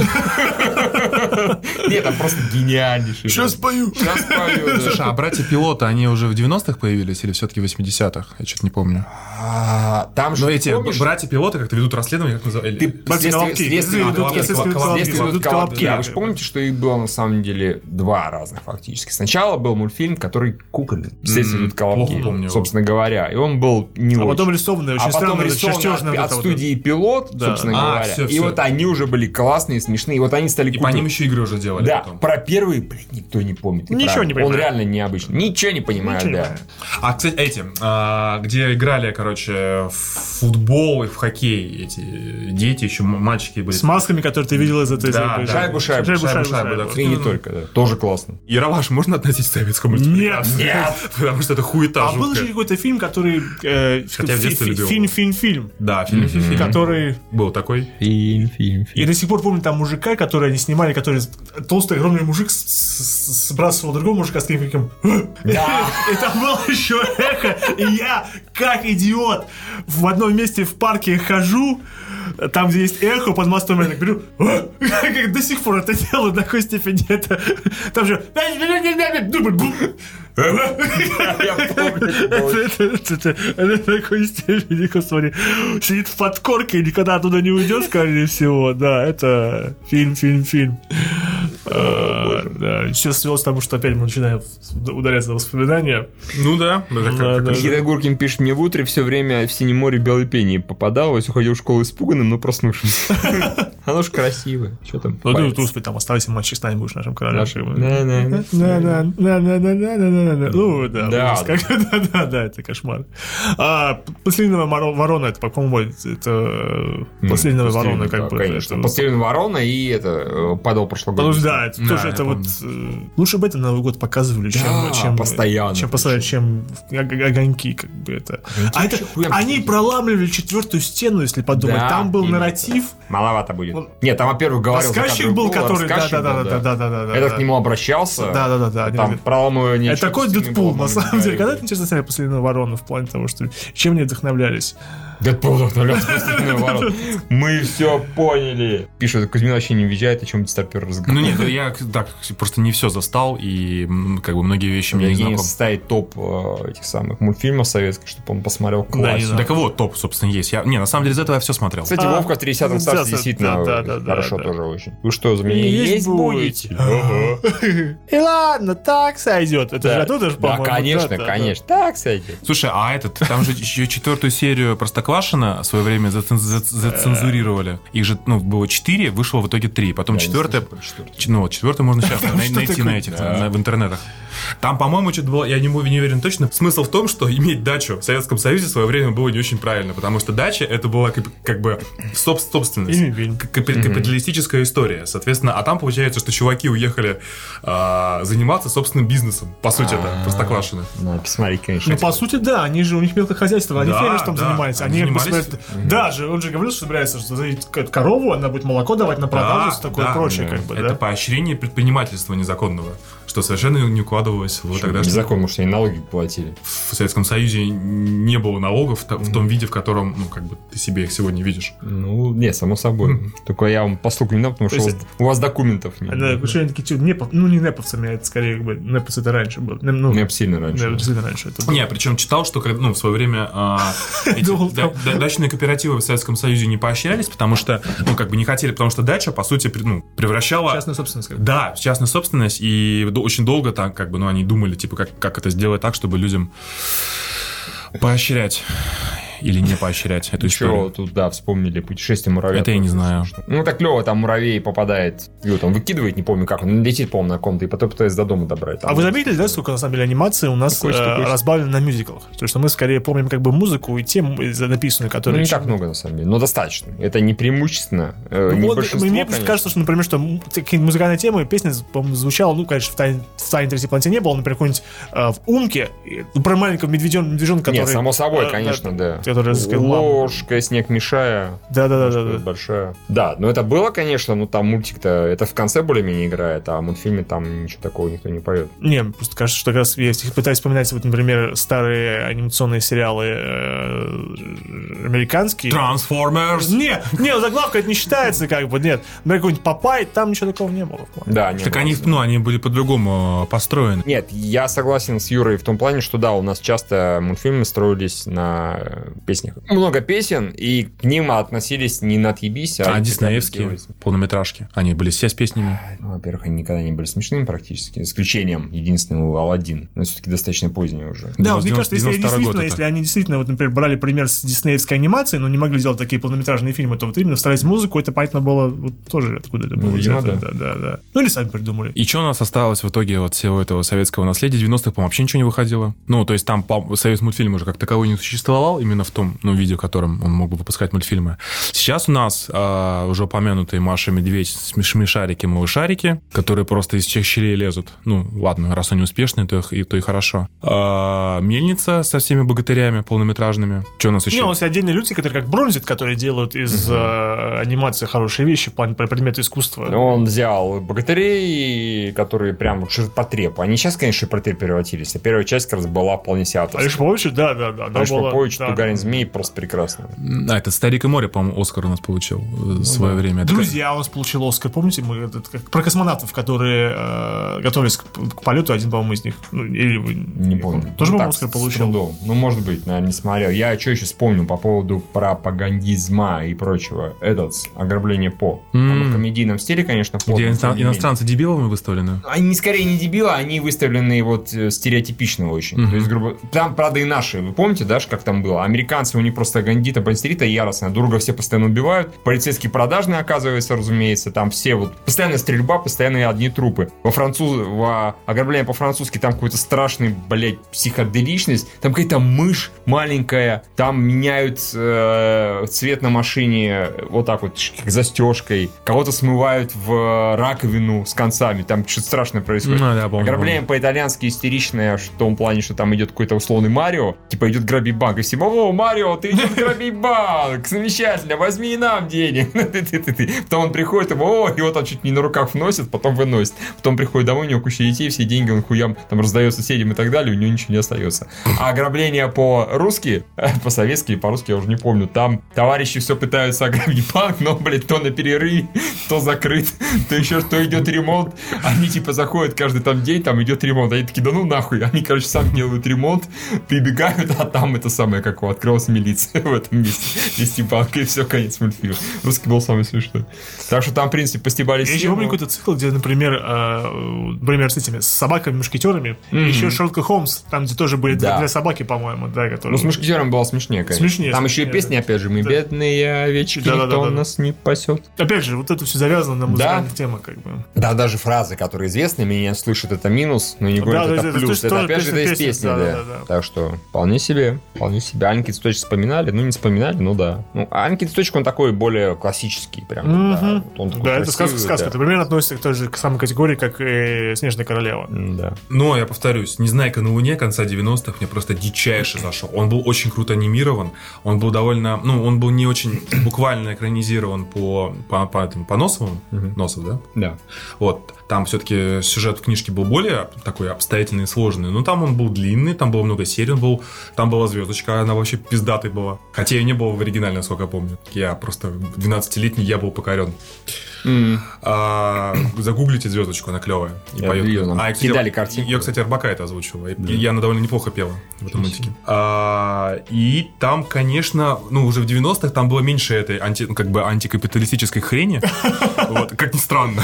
Нет, там просто гениальнейший. Сейчас пою. Сейчас пою. да. Слушай, а братья-пилоты, они уже в 90-х появились или все-таки в 80-х? Я что-то не помню. А, Там же, Но эти помнишь, братья-пилоты как-то ведут расследование, как называли? Ты Братья следствие- ведут Колобки. Колобки. Вы же помните, что и было на самом деле два разных фактически. Сначала был мультфильм, который кукольный. Естественно, М, идут колобки, собственно говоря. И он был не А очень. потом рисованный, очень а потом странный, рисован чертежный от, от студии пилот, Да. собственно А, говоря. всё, и всё. вот они уже были классные, смешные. И вот они стали И по кукольными. ним еще игры уже делали Да, потом. про первый, блин, никто не помнит. И Ничего правда. не понимаю. Он реально необычный. Ничего не понимаю, Ничего не да. понимаю. А, кстати, эти, а, где играли, короче, в футбол и в хоккей эти дети, еще мальчики были. С масками, которые ты видел из этой... Да, да. Шайбу, шайбу, шайбу, шайбу, шайбу, шайбу, шайбу. Да. И не только, да. Тоже классно. Яроваш можно относить к советскому Нет. Нет. Потому что это хуета А был же какой-то фильм, который... э, Хотя в детстве любил. Фильм, фильм, фильм. Да, фильм, фильм, фильм. Который... Был такой. Фильм, фильм, Я до сих пор помню там мужика, который они снимали, который толстый огромный мужик сбрасывал другого мужика с криком Да. И там было еще эхо, и я, как идиот, в одном месте в парке хожу, там, где есть эхо, под мостом я так беру, как до сих пор это делаю, до такой степени это... Там же... Я помню. это такой степени, господи, сидит в подкорке и никогда оттуда не уйдет, скорее всего, да, это фильм, фильм, фильм. А, Да, сейчас свелось к тому, что опять мы начинаем ударяться в воспоминания. Ну да. Да, да. Никита Гуркин пишет, мне в утре все время в синем море белой пении попадалось, уходил в школу испуганным, но проснувшимся. Оно ж красивое. Что там? Ну, ты, там оставайся, мальчик, стань, будешь нашим королем. Ну, да, Да. ужас как- да-да-да, это кошмар. А последнего ворона, это, по-моему, это э, последнего ворона, как бы. Конечно. это- Последняя ворона и это э, падал прошлогодний. Потому что, да, это Да, тоже это вот э, лучше бы это Новый год показывали, чем, Да, чем постоянно чем поставить, чем ог- огоньки, как бы это. А это вообще хуям они проламливали четвертую стену, если подумать. Да, Там был нарратив. Маловато будет. Вот. Нет, там, во-первых, говорил Рассказчик был, который. Да, да, да, да, да, да, да, да. Этот да. к нему обращался. Да, да, да, да. Там проламывание Это чувств Дэдпул, на самом деле. Когда ты интересно сняли последнюю ворону в плане того, что чем они вдохновлялись? Дэдпул ворону. Мы все поняли. Пишут, Кузьмин вообще не въезжает, о чем старпер Ну разговаривает. нет, я так просто не все застал, и как бы многие вещи мне не знакомы. составит топ э, этих самых мультфильмов советских, чтобы он посмотрел Да, знаю. Так вот, топ, собственно, есть. Я, не, на самом деле, из этого я все смотрел. Кстати, А, Вовка в 30-м старте да, действительно да, да, да, хорошо да. тоже очень. Вы что, за меня Есть будете? И ладно, так сойдет. Это же Да. оттуда же, Да, по-моему. конечно, да, да, конечно. Так, сойдет. Слушай, а этот, там же еще четвертую серию Простоквашина в свое время зацен- зац- зацензурировали. Их же, ну, было четыре, вышло в итоге три. Потом четвертая... Ч- Ну, вот, четвертую можно сейчас най- найти на этих, в интернетах. Там, по-моему, что-то было, я не, не уверен точно. Смысл в том, что иметь дачу в Советском Союзе в свое время было не очень правильно, потому что дача это была как, как бы соб- собственность. Капиталистическая история. Соответственно, а там получается, что чуваки уехали а, заниматься собственным бизнесом. По сути, это Простоквашино. Надо посмотреть, конечно. Ну, по сути, да, они же, у них мелкое хозяйство, они Да, фермерством да, занимаются. они Они, занимались. посмотрят- Да, же, он же говорил, что собирается что корову, она будет молоко давать на продажу, такое да, прочее, да. как бы, Это да. поощрение предпринимательства незаконного, что совершенно не укладывалось в тогдашний... Незаконно, потому что они налоги платили. В Советском Союзе не было налогов в том виде, в котором, ну, как бы, ты себе их сегодня видишь. Ну, не, само собой. Только я вам постуку не дам, потому То что у вас- у вас документов нет. Да, отношения такие, типа, непов- ну, не неповцами, а это скорее, как бы, непос это раньше было. Не- Ну, Мне б сильно раньше. да, действительно раньше это было. Не, причем читал, что ну, в свое время а, дачные кооперативы в Советском Союзе не поощрялись, потому что, ну, как бы не хотели, потому что дача, по сути, ну, превращала... Частная собственность. Да, частная собственность, и очень долго так, как бы, ну, они думали, типа, как, как это сделать так, чтобы людям поощрять или не поощрять эту Еще историю. тут, да, вспомнили путешествие муравья. Это я не знаю. Ну, так клево, там муравей попадает, его там выкидывает, не помню как, он летит, по-моему, на ком-то, и потом пытается до дома добрать. А вы заметили, да, сколько на самом деле анимации у нас э, разбавлено на мюзиклах? То, что мы скорее помним как бы музыку и тему э, написанную, Ну, которую... не так много, на самом деле, но достаточно. Это не преимущественно, э, Ну, не большинство, мне кажется, что, например, что такие музыкальные темы, песня, по-моему, звучала, ну, конечно, в «Тайне, в тайне третьей планете» не было, например, какой-нибудь в «Умке», ну, про маленького медведен, медвежонка, который... Нет, само собой, конечно, да. Сказать, лампу. Ложка, снег мешая. Да-да-да. Ложка большая. Да, но это было, конечно, но там мультик-то, это в конце более-менее играет, а в мультфильме там ничего такого никто не поет. Не, просто кажется, что как раз я пытаюсь вспоминать, вот, например, старые анимационные сериалы э, американские. Transformers! Не, не, заглавка это не считается, как бы, нет. Например, какой-нибудь Папай, там ничего такого не было. Да, не Так было. они, ну, они были по-другому построены. Нет, я согласен с Юрой в том плане, что да, у нас часто мультфильмы строились на песнях. Много песен, и к ним относились не на отъебись, а... А диснеевские полнометражки, они были все с песнями. Ну, во-первых, они никогда не были смешными практически, исключением единственного Алладин. Но все-таки достаточно поздний уже. Да, вот мне 90- кажется, если, 92 действительно, если они действительно, вот, например, брали пример с диснеевской анимации, но не могли сделать такие полнометражные фильмы, то вот именно вставить музыку, это понятно было вот, тоже откуда это Ну, было. видимо, взято, да. да, да, да. Ну или сами придумали. И что у нас осталось в итоге от всего этого советского наследия? 90-х, по-моему, вообще ничего не выходило. Ну, то есть там по- союз мультфильм уже как таковой не существовал, именно в том ну, виде, в котором он мог бы выпускать мультфильмы. Сейчас у нас а, уже упомянутые Маша и Медведь, смеш- смешарики, малышарики, которые просто из всех щелей лезут. Ну, ладно, раз они успешные, то, их- и- то и хорошо. А, Мельница со всеми богатырями полнометражными. Что у нас еще? Не, у нас отдельные люди, которые как Бронзит, которые делают из э, анимации хорошие вещи в плане про предметы искусства. Он взял богатырей, которые прям ширпотреб. Они сейчас, конечно, ширпотреб превратились. А первая часть как раз была вполне себе А Лишь Попович, да, да, да. да, Алиш Попович, да. Тугарин Змей просто прекрасно. А, это «Старик и море», по-моему, Оскар у нас получил Ну э, в свое время. Это Друзья у нас получил Оскар. Помните, мы этот, как, про космонавтов, которые э, готовились к, к полету, один, по-моему, из них. Ну, или вы Не помню. Тоже, Ну, по-моему, Оскар получил. трудом. Ну, может быть, наверное, не смотрел. Я что еще вспомню по поводу пропагандизма и прочего. Этот, ограбление По. М. в комедийном стиле, конечно, По. Где иностранцы дебилами выставлены? Они скорее не дебилы, они выставлены вот э, стереотипично очень. Мгм. То есть, грубо... Там, правда, и наши. Вы помните, да, ж, как там было? Американцы, у них просто гандита, бандита яростная. Друга все постоянно убивают. Полицейские продажные, оказывается, разумеется. Там все вот... Постоянная стрельба, постоянные одни трупы. Во француз... Во ограбление по-французски там какой-то страшный, блядь, психоделичность. Там какая-то мышь маленькая. Там меняют э, цвет на машине вот так вот, как застежкой. Кого-то смывают в раковину с концами. Там что-то страшное происходит. Ну, да, помню, Ограбление по-итальянски истеричное в том плане, что там идет какой-то условный Марио, типа идет грабить банк, и все, о, Марио, ты идешь грабить банк, замечательно, возьми и нам денег. Потом он приходит, ему, о, его там чуть не на руках вносит, потом выносит. Потом приходит домой, у него куча детей, все деньги он хуям там раздает соседям и так далее, у него ничего не остается. А ограбление по-русски, по-советски, по-русски я уже не помню, там товарищи все пытаются ограбить банк, но, блядь, то на перерыв, то закрыт, то еще что идет ремонт. Они типа заходят каждый там день, там идет ремонт. Они такие, да ну нахуй. Они, короче, сами делают ремонт, прибегают, а там это самое, как его, открылась милиция в этом месте. Вести банк, и все, конец мультфильма. Русский был самый смешной. Так что там, в принципе, постебались Я еще помню какой-то цикл, где, например, э, например, с этими с собаками-мушкетерами, еще Шерлок Холмс, там, где тоже были Да. две собаки, по-моему, да, которые... Ну, с мушкетером было смешнее, конечно. Смешнее, Там еще и песни, да. опять же, мы Да. бедные овечки, Да-да-да-да. никто нас не пасет. Опять же, вот это все завязано на музыкальных темах, как бы. Да, даже фразы, которые известны, меня слышат, это минус, но не говорят, да, это плюс. Это, опять же, это из песни, да, да. да, да, да. Так что, вполне себе, вполне себе. Аленький цветочек вспоминали, ну, не вспоминали, ну, да. Ну, а Аленький цветочек, он такой более классический, прям, да. Мгм. Вот Он такой Да, это сказка, сказка. да. Это примерно относится к той же к самой категории, как и Снежная королева. М, Да. Но, я повторюсь, «Незнайка на Луне» конца 90-х мне просто дичайше зашел. Он был очень круто анимирован, он был довольно... Ну, он был не очень буквально экранизирован по, по, по, этому, по Носовым. Мгм. Носов, да? Да. Вот, там все-таки сюжет в книжке был более такой обстоятельный и сложный, но там он был длинный, там было много серий, он был, там была звездочка, она вообще пиздатой была. Хотя ее не было в оригинале, насколько я помню. Я просто 12-летний, я был покорен. М. А, загуглите звездочку, она клевая. И Я видел, нам А, кидали картинку. Ее, кстати, Арбака это озвучивала. И, и она довольно неплохо пела в этом мультике. А, и там, конечно, ну, уже в 90-х там было меньше этой анти, ну, как бы антикапиталистической хрени. Вот, как ни странно.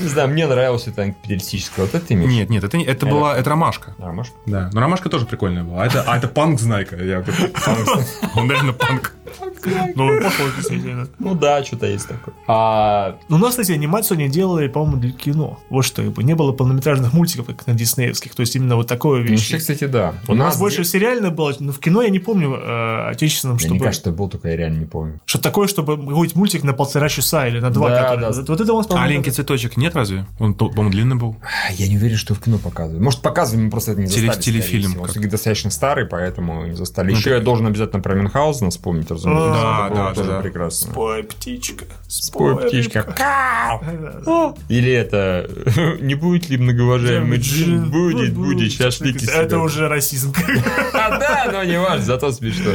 Не знаю, мне нравилось это антикапиталистическое. Вот это ты имеешь? Нет, нет, это, не- это была, это ромашка. А, может? Да, но ромашка тоже прикольная была. А это, а это панк знайка. Я. Он реально панк. Ну, он похож, действительно. Ну да, что-то есть такое. А, Ну, у нас, кстати, анимацию они делали, по-моему, для кино. Вот что, как бы, не было полнометражных мультиков, как на диснеевских. То есть, именно вот такое ну, вещь. вообще, кстати, да. У нас больше сериально было, но в кино я не помню э, отечественном, Мне чтобы... кажется, что был, только я реально не помню. Что такое, чтобы какой-нибудь мультик на полтора часа или на два. Да, который- да. Вот, это у нас, А по-моему, Аленький цветочек нет разве? Он, по-моему, длинный был. А, Я не уверен, что в кино показывают. Может, показывали, мы просто это не Теле- застали. телефильм. Он как. всё-таки достаточно старый, поэтому не застали. Ну, Еще так- я должен обязательно про Мюнхгаузена вспомнить, разумеется. Да, было да, тоже да, да. прекрасно. Спой, птичка. Спой, птичка. Или это не будет ли многоуважаемый джин? Будет, будет, шашлыки Это уже расизм. А, да, но не важно, зато смешно.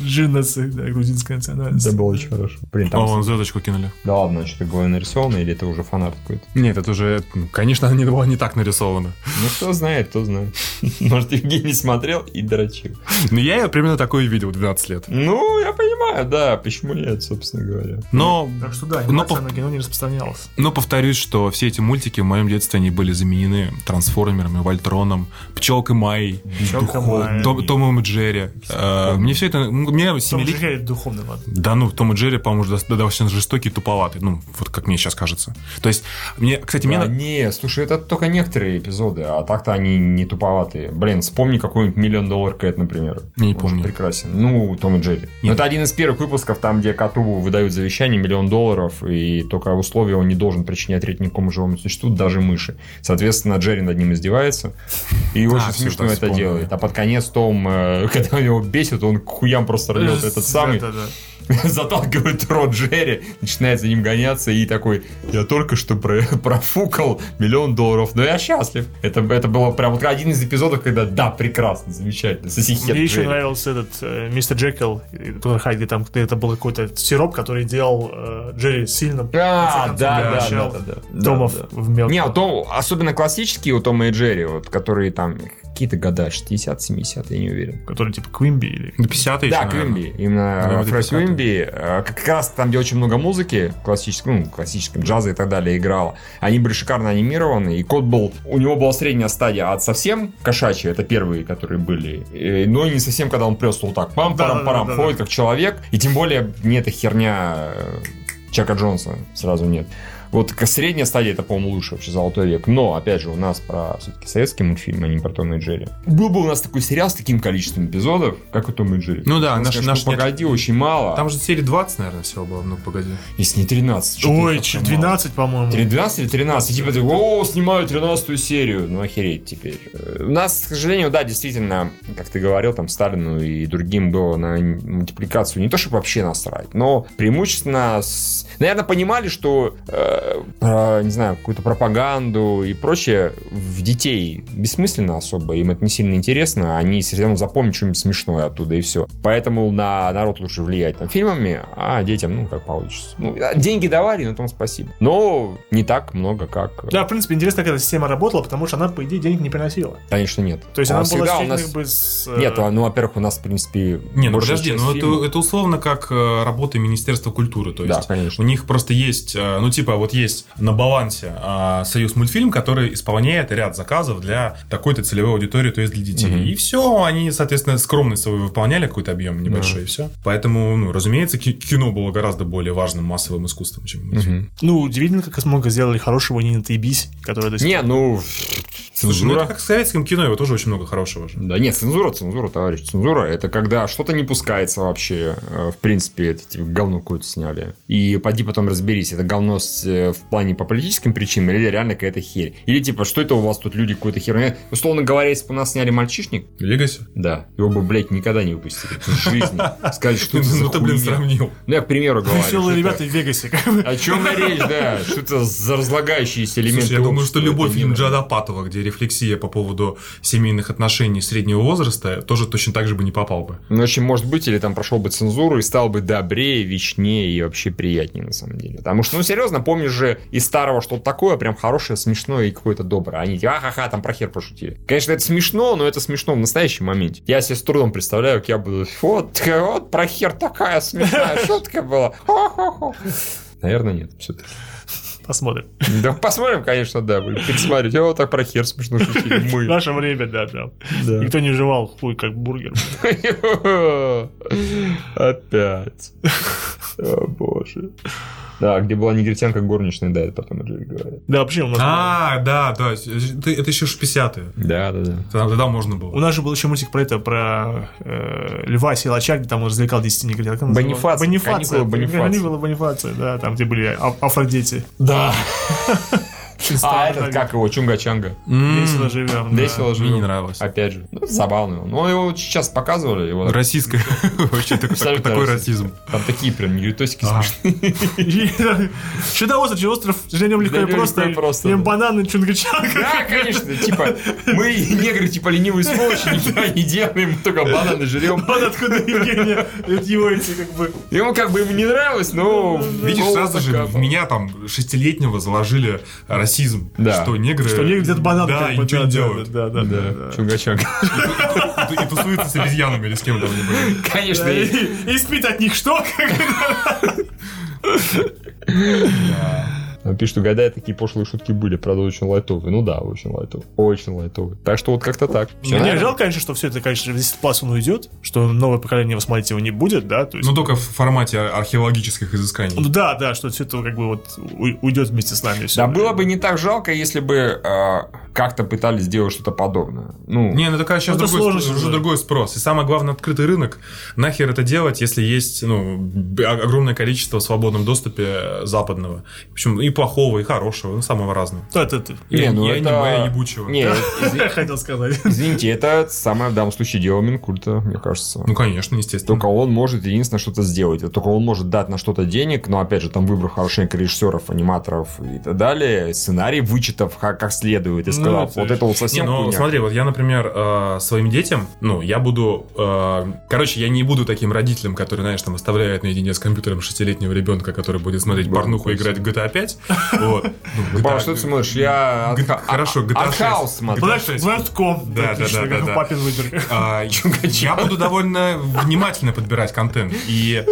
Джиннасы, да, грузинская национальность. Это было очень хорошо. Блин, О, там... вон звездочку кинули. Да ладно, что-то голое нарисовано, или это уже фанат какой-то? Нет, это уже, конечно, она не была не так нарисована. Ну, кто знает, кто знает. Может, Евгений смотрел и дрочил. Ну, я ее примерно такое видел в 12 лет. Ну, я понимаю, да, почему нет, собственно говоря. Но, Так что да, но, на кино не распространялась. но повторюсь, что все эти мультики в моем детстве они были заменены трансформерами, Вольтроном, Пчелкой Майей, Пчелка Майя. Том- Томом и Джерри. Э, Мне все это... ну, Мне Том семилетний... Джерри духовный, ладно. Да ну, Том и Джерри, по-моему, достаточно жестокий и туповатый. Ну, вот как мне сейчас кажется. То есть, мне, кстати, мне... Не, слушай, это только некоторые эпизоды, а так-то они не туповатые. Блин, вспомни какой-нибудь миллион доллар Кэт, например. Не Он помню. Прекрасен. Ну, Том и Джерри. Но это один из первых выпусков, там, где коту выдают завещание миллион долларов, и только условие он не должен причинять вред никакому живому существу, даже мыши. Соответственно, Джерри над ним издевается, и очень всё, смешно это делает. А под конец Том, э, когда его бесит, он к хуям просто рвет этот самый, да, да. заталкивает рот Джерри, начинает за ним гоняться и такой, я только что про- профукал миллион долларов, но я счастлив. Это, это было прям вот один из эпизодов, когда да, прекрасно, замечательно, сосихет Мне еще Джерри. нравился этот э, мистер Джекил, где там где это был какой-то сироп, который делал э, Джерри сильным. А, да, да, да, да, да, да. Томов да. в мелких. Не, вот то, особенно классические у Тома и Джерри, вот, которые там какие-то года, 60 70 я не уверен. Который типа Квимби или... Ну, 50-е Да, еще, наверное. Квимби. Именно Наверное, Фред 50-е. Квимби. Как раз там, где очень много музыки, классической, ну, классическом джаза и так далее играла. Они были шикарно анимированы. И кот был... У него была средняя стадия от совсем кошачьей, это первые, которые были. Но и не совсем, когда он просто вот так пам-парам-парам ходит, как человек. И тем более не эта херня э, Чака Джонса сразу нет. Вот средняя стадия, это, по-моему, лучше вообще «Золотой век». Но, опять же, у нас про все-таки советский мультфильм, а не про Тома и Джерри. Был бы у нас такой сериал с таким количеством эпизодов, как у Тома и Джерри. Ну да, У нас, наш- конечно, наш ну, нет- погоди, очень мало. Там же серии 20, наверное, всего было. Ну, погоди. Если не 13. что-то Ой, как-то че- мало. 12, по-моему. 12 или 13? И типа, ты, о, снимаю 13 серию. Ну, охереть теперь. У нас, к сожалению, да, действительно, как ты говорил, там, Сталину и другим было на мультипликацию не то, чтобы вообще насрать, но преимущественно, с- наверное, понимали, что, э, не знаю, какую-то пропаганду и прочее в детей бессмысленно особо, им это не сильно интересно, они все равно запомнят что-нибудь смешное оттуда, и все. Поэтому на народ лучше влиять там фильмами, а детям, ну, как получится. Ну, а, деньги давали, на том спасибо. Но не так много, как... Да, в принципе, интересно, как эта система работала, потому что она, по идее, денег не приносила. Конечно, нет. То есть А она была всегда у нас... как бы с... э, Нет, а, ну, во-первых, у нас, в принципе... Не, ну подожди, ну это, это условно как э, работа Министерства культуры. То Да, есть конечно. у них просто есть, э, ну типа вот есть на балансе э, Союз мультфильм, который исполняет ряд заказов для такой-то целевой аудитории, то есть для детей. Мгм. И все, они, соответственно, скромно свой выполняли какой-то объем небольшой, и все. Поэтому, ну, разумеется, ки- кино было гораздо более важным массовым искусством, чем мультфильм. Мгм. Ну, удивительно, как много сделали хорошего не на Тайбись, которая до сих Не, ну, Слушай, ну цензура... это как в советском кино, его тоже очень много хорошего же. Да нет, цензура, цензура, товарищ. Цензура это когда что-то не пускается вообще. э, В принципе, это типа говно какое-то сняли. И поди потом разберись, это говно с, э, в плане по политическим причинам или реально какая-то херь. Или типа, что это у вас тут люди какой-то херня. Условно говоря, если бы у нас сняли мальчишник, Легаси? да, его бы, блядь, никогда не выпустили в жизни. Сказали, что это за Ну ты, блин, сравнил. Ну, я к примеру говорю. Веселые ребята в Вегасе. О чем речь, да? Что это за разлагающиеся элементы я думаю, что любой фильм Джада Апатова, где рефлексия по поводу семейных отношений среднего возраста, тоже точно так же бы не попал бы. Ну, очень может быть, или там прошел бы цензуру и стал бы добрее, вечнее и вообще приятнее, на самом деле. Потому что, ну, серьезно, помнишь же из старого что-то такое, прям хорошее, смешное и какое-то доброе. Они типа, ахаха, там про хер пошутили. Конечно, это смешно, но это смешно в настоящем моменте. Я себе с трудом представляю, как я буду, вот, вот про хер такая смешная шутка была. Наверное, нет, все-таки. Посмотрим. Да посмотрим, конечно, да. Пересматривать. А вот так про хер смешно шутили. В Мы. наше время, да, да. Да. Никто не жевал хуй как бургер. Опять. О, боже. Да, где была негритянка горничная, да, это потом Джерри говорит. Да, вообще у нас... А, да, да, это, это еще 60-е. Да, да, да. Тогда, тогда можно У было. нас же был еще мультик про это, про э, Льва Силача, где там он развлекал 10 негритян. Как он назывался? Бонифаций. Бонифация. Каникулы Бонифация. Каникулы Бонифация, да, там где были а- афродети. Да. А этот, как его, Чунга-Чанга. Весело живем. Весело Мне живем. не нравилось. Опять же. Ну, забавно. Но его сейчас показывали. Его... Российское. Вообще такой- расизм. Там такие прям негритосики А. Смешные. Что остров, что остров, живем легко и просто. и просто, Ем да. бананы, чунгачанка. Да, конечно. Типа, мы негры, типа, ленивые сволочи, нифига не делаем, только бананы жрем. Вот откуда Евгения, это его эти как бы... Ему как бы ему не нравилось, но... Видишь, голос сразу же меня там шестилетнего заложили расизм, Да. что негры... Что негры где-то банан Да, и ничего не делают. Да, да, да. Чугачак. И, тусуются с обезьянами или с кем там они были. Конечно. И спит от них что? Пишет, угадай, такие пошлые шутки были, правда, очень лайтовые. Ну да, очень лайтовые. Очень лайтовые. Так что вот как-то так. Всё, Мне наверное. жалко, конечно, что все это, конечно, в 10 класс он уйдет, что новое поколение смотреть его не будет, да, то есть... Ну, только в формате археологических изысканий. Ну да, да, что все это как бы вот уйдет вместе с нами. Все Да было бы не так жалко, если бы э, как-то пытались сделать что-то подобное. Ну, Не, ну такая сейчас Ну, другой, сложно уже уже. другой спрос. И самое главное, открытый рынок. Нахер это делать, если есть ну, огромное количество в свободном доступе э, западного. Причем и плохого, и хорошего, ну, самого разного. Да, это ты. И, Не, ну и это- аниме ебучего. Не, Я хотел сказать. извините, это самое в данном случае дело Минкульта, мне кажется. Ну, конечно, естественно. Только он может единственное что-то сделать. Только он может дать на что-то денег, но опять же, там выбор хорошенько режиссеров, аниматоров и так далее, сценарий вычитав как, как следует, и сказал, это- вот это вот Не, совсем ну хуйня. смотри, вот я, например, э, своим детям, ну, я буду, э, короче, я не буду таким родителем, который, знаешь, там оставляет наедине с компьютером шестилетнего ребенка, который будет смотреть Да, порнуху и играть в GTA 5. Вот. Ну, GTA что ты смотришь? Я хорошо, GTA артхаус 6. смотрю. 6. Black.com. Да, да, да, как папин выбор. А, я буду довольно внимательно подбирать контент. И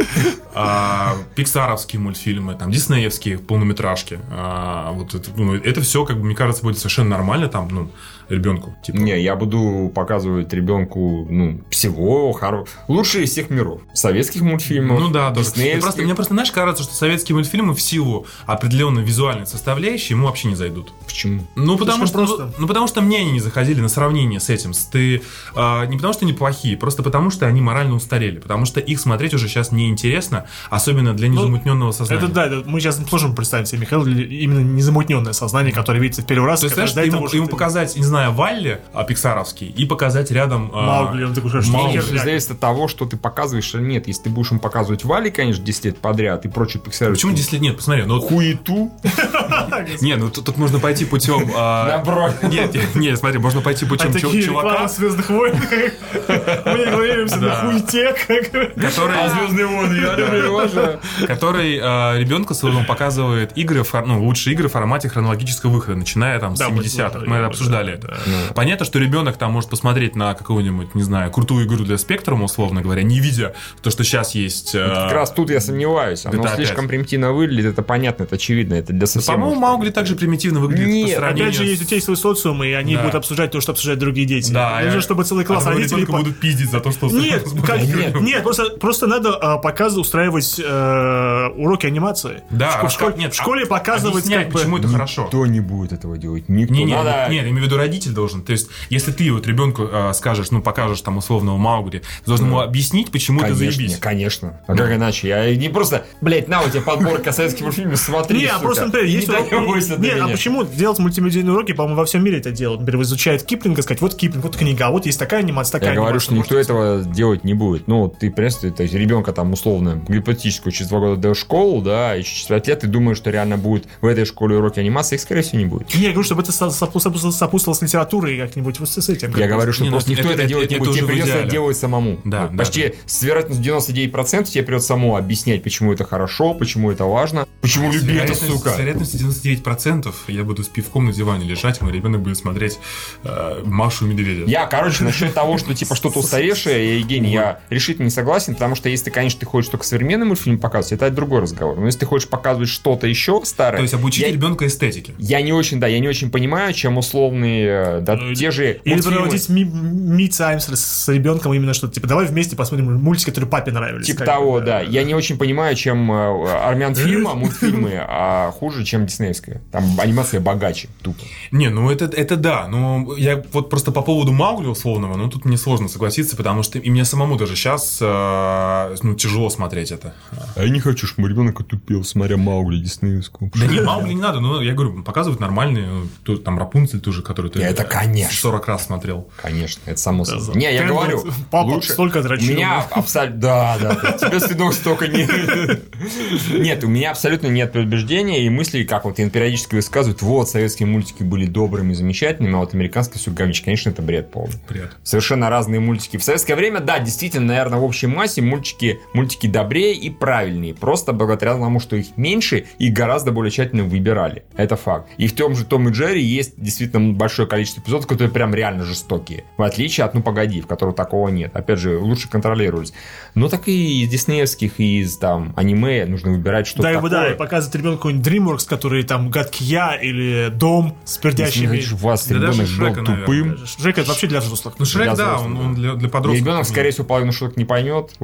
а, пиксаровские мультфильмы, там, диснеевские полнометражки. а, вот это, ну, это все, как бы, мне кажется, будет совершенно нормально там, ну, ребенку. Типа, Не, я буду показывать ребенку, ну, всего хоро... лучшие из всех миров. Советских мультфильмов, Ну да, тоже. просто, мне просто, знаешь, кажется, что советские мультфильмы в силу определенной визуальной составляющей ему вообще не зайдут. Почему? Ну, потому что, Слишком просто. ну, потому что мне они не заходили на сравнение с этим. С ты, а, не потому что они плохие, просто потому что они морально устарели. Потому что их смотреть уже сейчас неинтересно, особенно для незамутненного сознания. Это да, это мы сейчас сможем представить себе Михаил именно незамутненное сознание, которое видится в первый раз. То есть, знаешь, ему, ему показать, не знаю, Валли а, пиксаровский и показать рядом... а, Маугли, он такой, что Маугли. зависит от того, что ты показываешь или нет. Если ты будешь им показывать Вали, конечно, 10 лет подряд и прочие пиксары. Почему 10 лет? Нет, посмотри, ну... Хуету? Не, ну тут, можно пойти путем... а. Нет, нет, смотри, можно пойти А путем чувака, Звездных войн. Мы не говоримся на как- который... Звездные войны, я люблю уважаю. который ребенку своему показывает игры, ну, лучшие игры в формате хронологического выхода, начиная там с Да, мы 70-х. смотрели, Мы да, обсуждали да, это. Да. Понятно, что ребенок там может посмотреть на какую-нибудь, не знаю, крутую игру для спектрума, условно говоря, не видя то, что сейчас есть. э, Как раз тут я сомневаюсь. Оно GTA слишком 5. примитивно выглядит, это понятно, это очевидно, это для совсем... По-моему, Маугли также примитивно выглядит Нет, по сравнению Опять же, есть у тебя есть свой социум, и они Да. будут обсуждать то, что обсуждают другие дети. Да, Нужно, я- чтобы целый класс а родителей... по- будут пиздить за то, что... Нет, как- фильм. нет, просто, просто надо а, показы устраивать э, уроки анимации. Да, в, а школе, нет, в школе а- показывать объясняй, как бы... почему это хорошо. Никто не будет этого делать, никто. Не, не, Надо- не, я имею в виду родитель должен. То есть, если ты вот ребенку э, скажешь, ну, покажешь там условного Маугли, ты должен ему объяснить, почему это Конечно, заебись. конечно. А как иначе? Я не просто, блядь, на у тебя подборка советских мультфильмов, смотри, Не, а просто, например, есть не до Нет, а почему делать мультимедийные уроки, по-моему, во всем мире это делают. Например, изучают Киплинга, сказать, вот Киплинг, вот книга, а вот есть такая анимация, такая Я говорю, что никто этого делать не будет. Ну, вот ты, представь, то есть ребенка там условно гипотетическую через два года до школы, да, и через 5 лет ты думаешь, что реально будет в этой школе уроки анимации, их, скорее всего, не будет. Не, я говорю, чтобы это со- сопу- сопу- сопутствовало с литературой как-нибудь вот с этим. Я говорю, что Не, ну, просто никто это- это, это- делать не это будет. Тебе придется идеале. это делать самому. Да, да, Почти да. с вероятностью 99% тебе придется самому объяснять, почему это хорошо, почему это важно, почему люби это, сука. С вероятностью 99% я буду с пивком на диване лежать, мой ребенок будет смотреть э, Машу и Медведя. Я, короче, насчет того, что типа что-то устаревшее, я, Евгений, я решительно не согласен, потому что если ты, конечно, ты хочешь только современный мультфильм показывать, это другой разговор. Но если ты хочешь показывать что-то еще старое, То есть обучить ребенка эстетике. я не очень, да, я не очень понимаю, чем условные, э, да, Ну, те же Или проводить ми- ми-тайм с, с ребенком именно что-то, типа, давай вместе посмотрим мультики, которые папе нравились. Типа того, бы, да. Я не очень понимаю, чем э, армян фильма, мультфильмы, а хуже, чем диснеевская. Там анимация богаче, тупо. Не, ну это, это да, но я вот просто по поводу Маугли условного, ну тут мне сложно согласиться, потому что и мне самому даже сейчас ну, тяжело смотреть это. А я не хочу, чтобы мой ребенок отупел, смотря Маугли диснеевскую. Да не, Маугли не надо, ну я говорю, показывают нормальные, ну, тут там Рапунцель тоже, который ты Не, это конечно. 40 раз смотрел. Конечно, это само Да, собой. Не, я ты говорю, папа лучше... столько У дрочил. меня абсолютно... Да, да, да. Тебе стыдно столько не... Нет, у меня абсолютно нет предубеждения и мыслей, как вот периодически высказывают, вот, советские мультики были добрыми, замечательными, а вот американские все говнич. Конечно, это бред полный. Бред. Совершенно разные мультики. В советское время, да, действительно, наверное, в общей массе мультики, мультики добрее и правильнее. Просто благодаря тому, что их меньше и гораздо более тщательно выбирали. Это факт. И в том же Том и Джерри есть действительно большое количество эпизодов, которые прям реально жестокие. В отличие от «Ну, погоди», в котором такого нет. Опять же, лучше контролировались. Но так и из диснеевских, и из там аниме нужно выбирать что-то Да, и такое. да, и показывать ребенку какой-нибудь DreamWorks, который там гадкий я или дом с Если пердящими. хочешь, у вас Да ребенок даже был Шрека, тупым. Жека, это вообще для взрослых. Ну, Шрек, Для да, взрослых, он, он для, для И подростков. ребенок, скорее всего, половину шуток не поймет.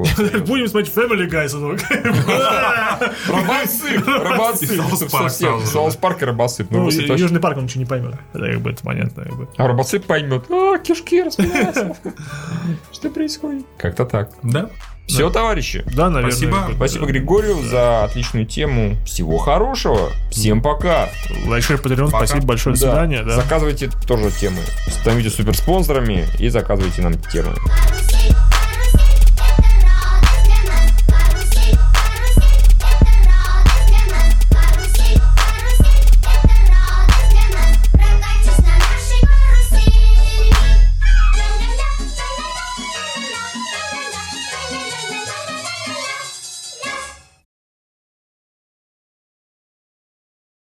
Будем смотреть Family Guy, сынок. Робосып! И South Park и. Ну, Ну, и. Южный парк он ничего не поймет. Это как бы это понятно. Как бы. А Робосып поймет. А, кишки распинаются. Что происходит? Как-то так. Да? Все, товарищи. Да, наверное. Спасибо. Спасибо да. Григорию за отличную тему. Всего хорошего. Всем пока. Лайк, Патреон, Пока. спасибо большое, до Да. свидания. Да. Заказывайте тоже темы. Становитесь суперспонсорами и заказывайте нам темы.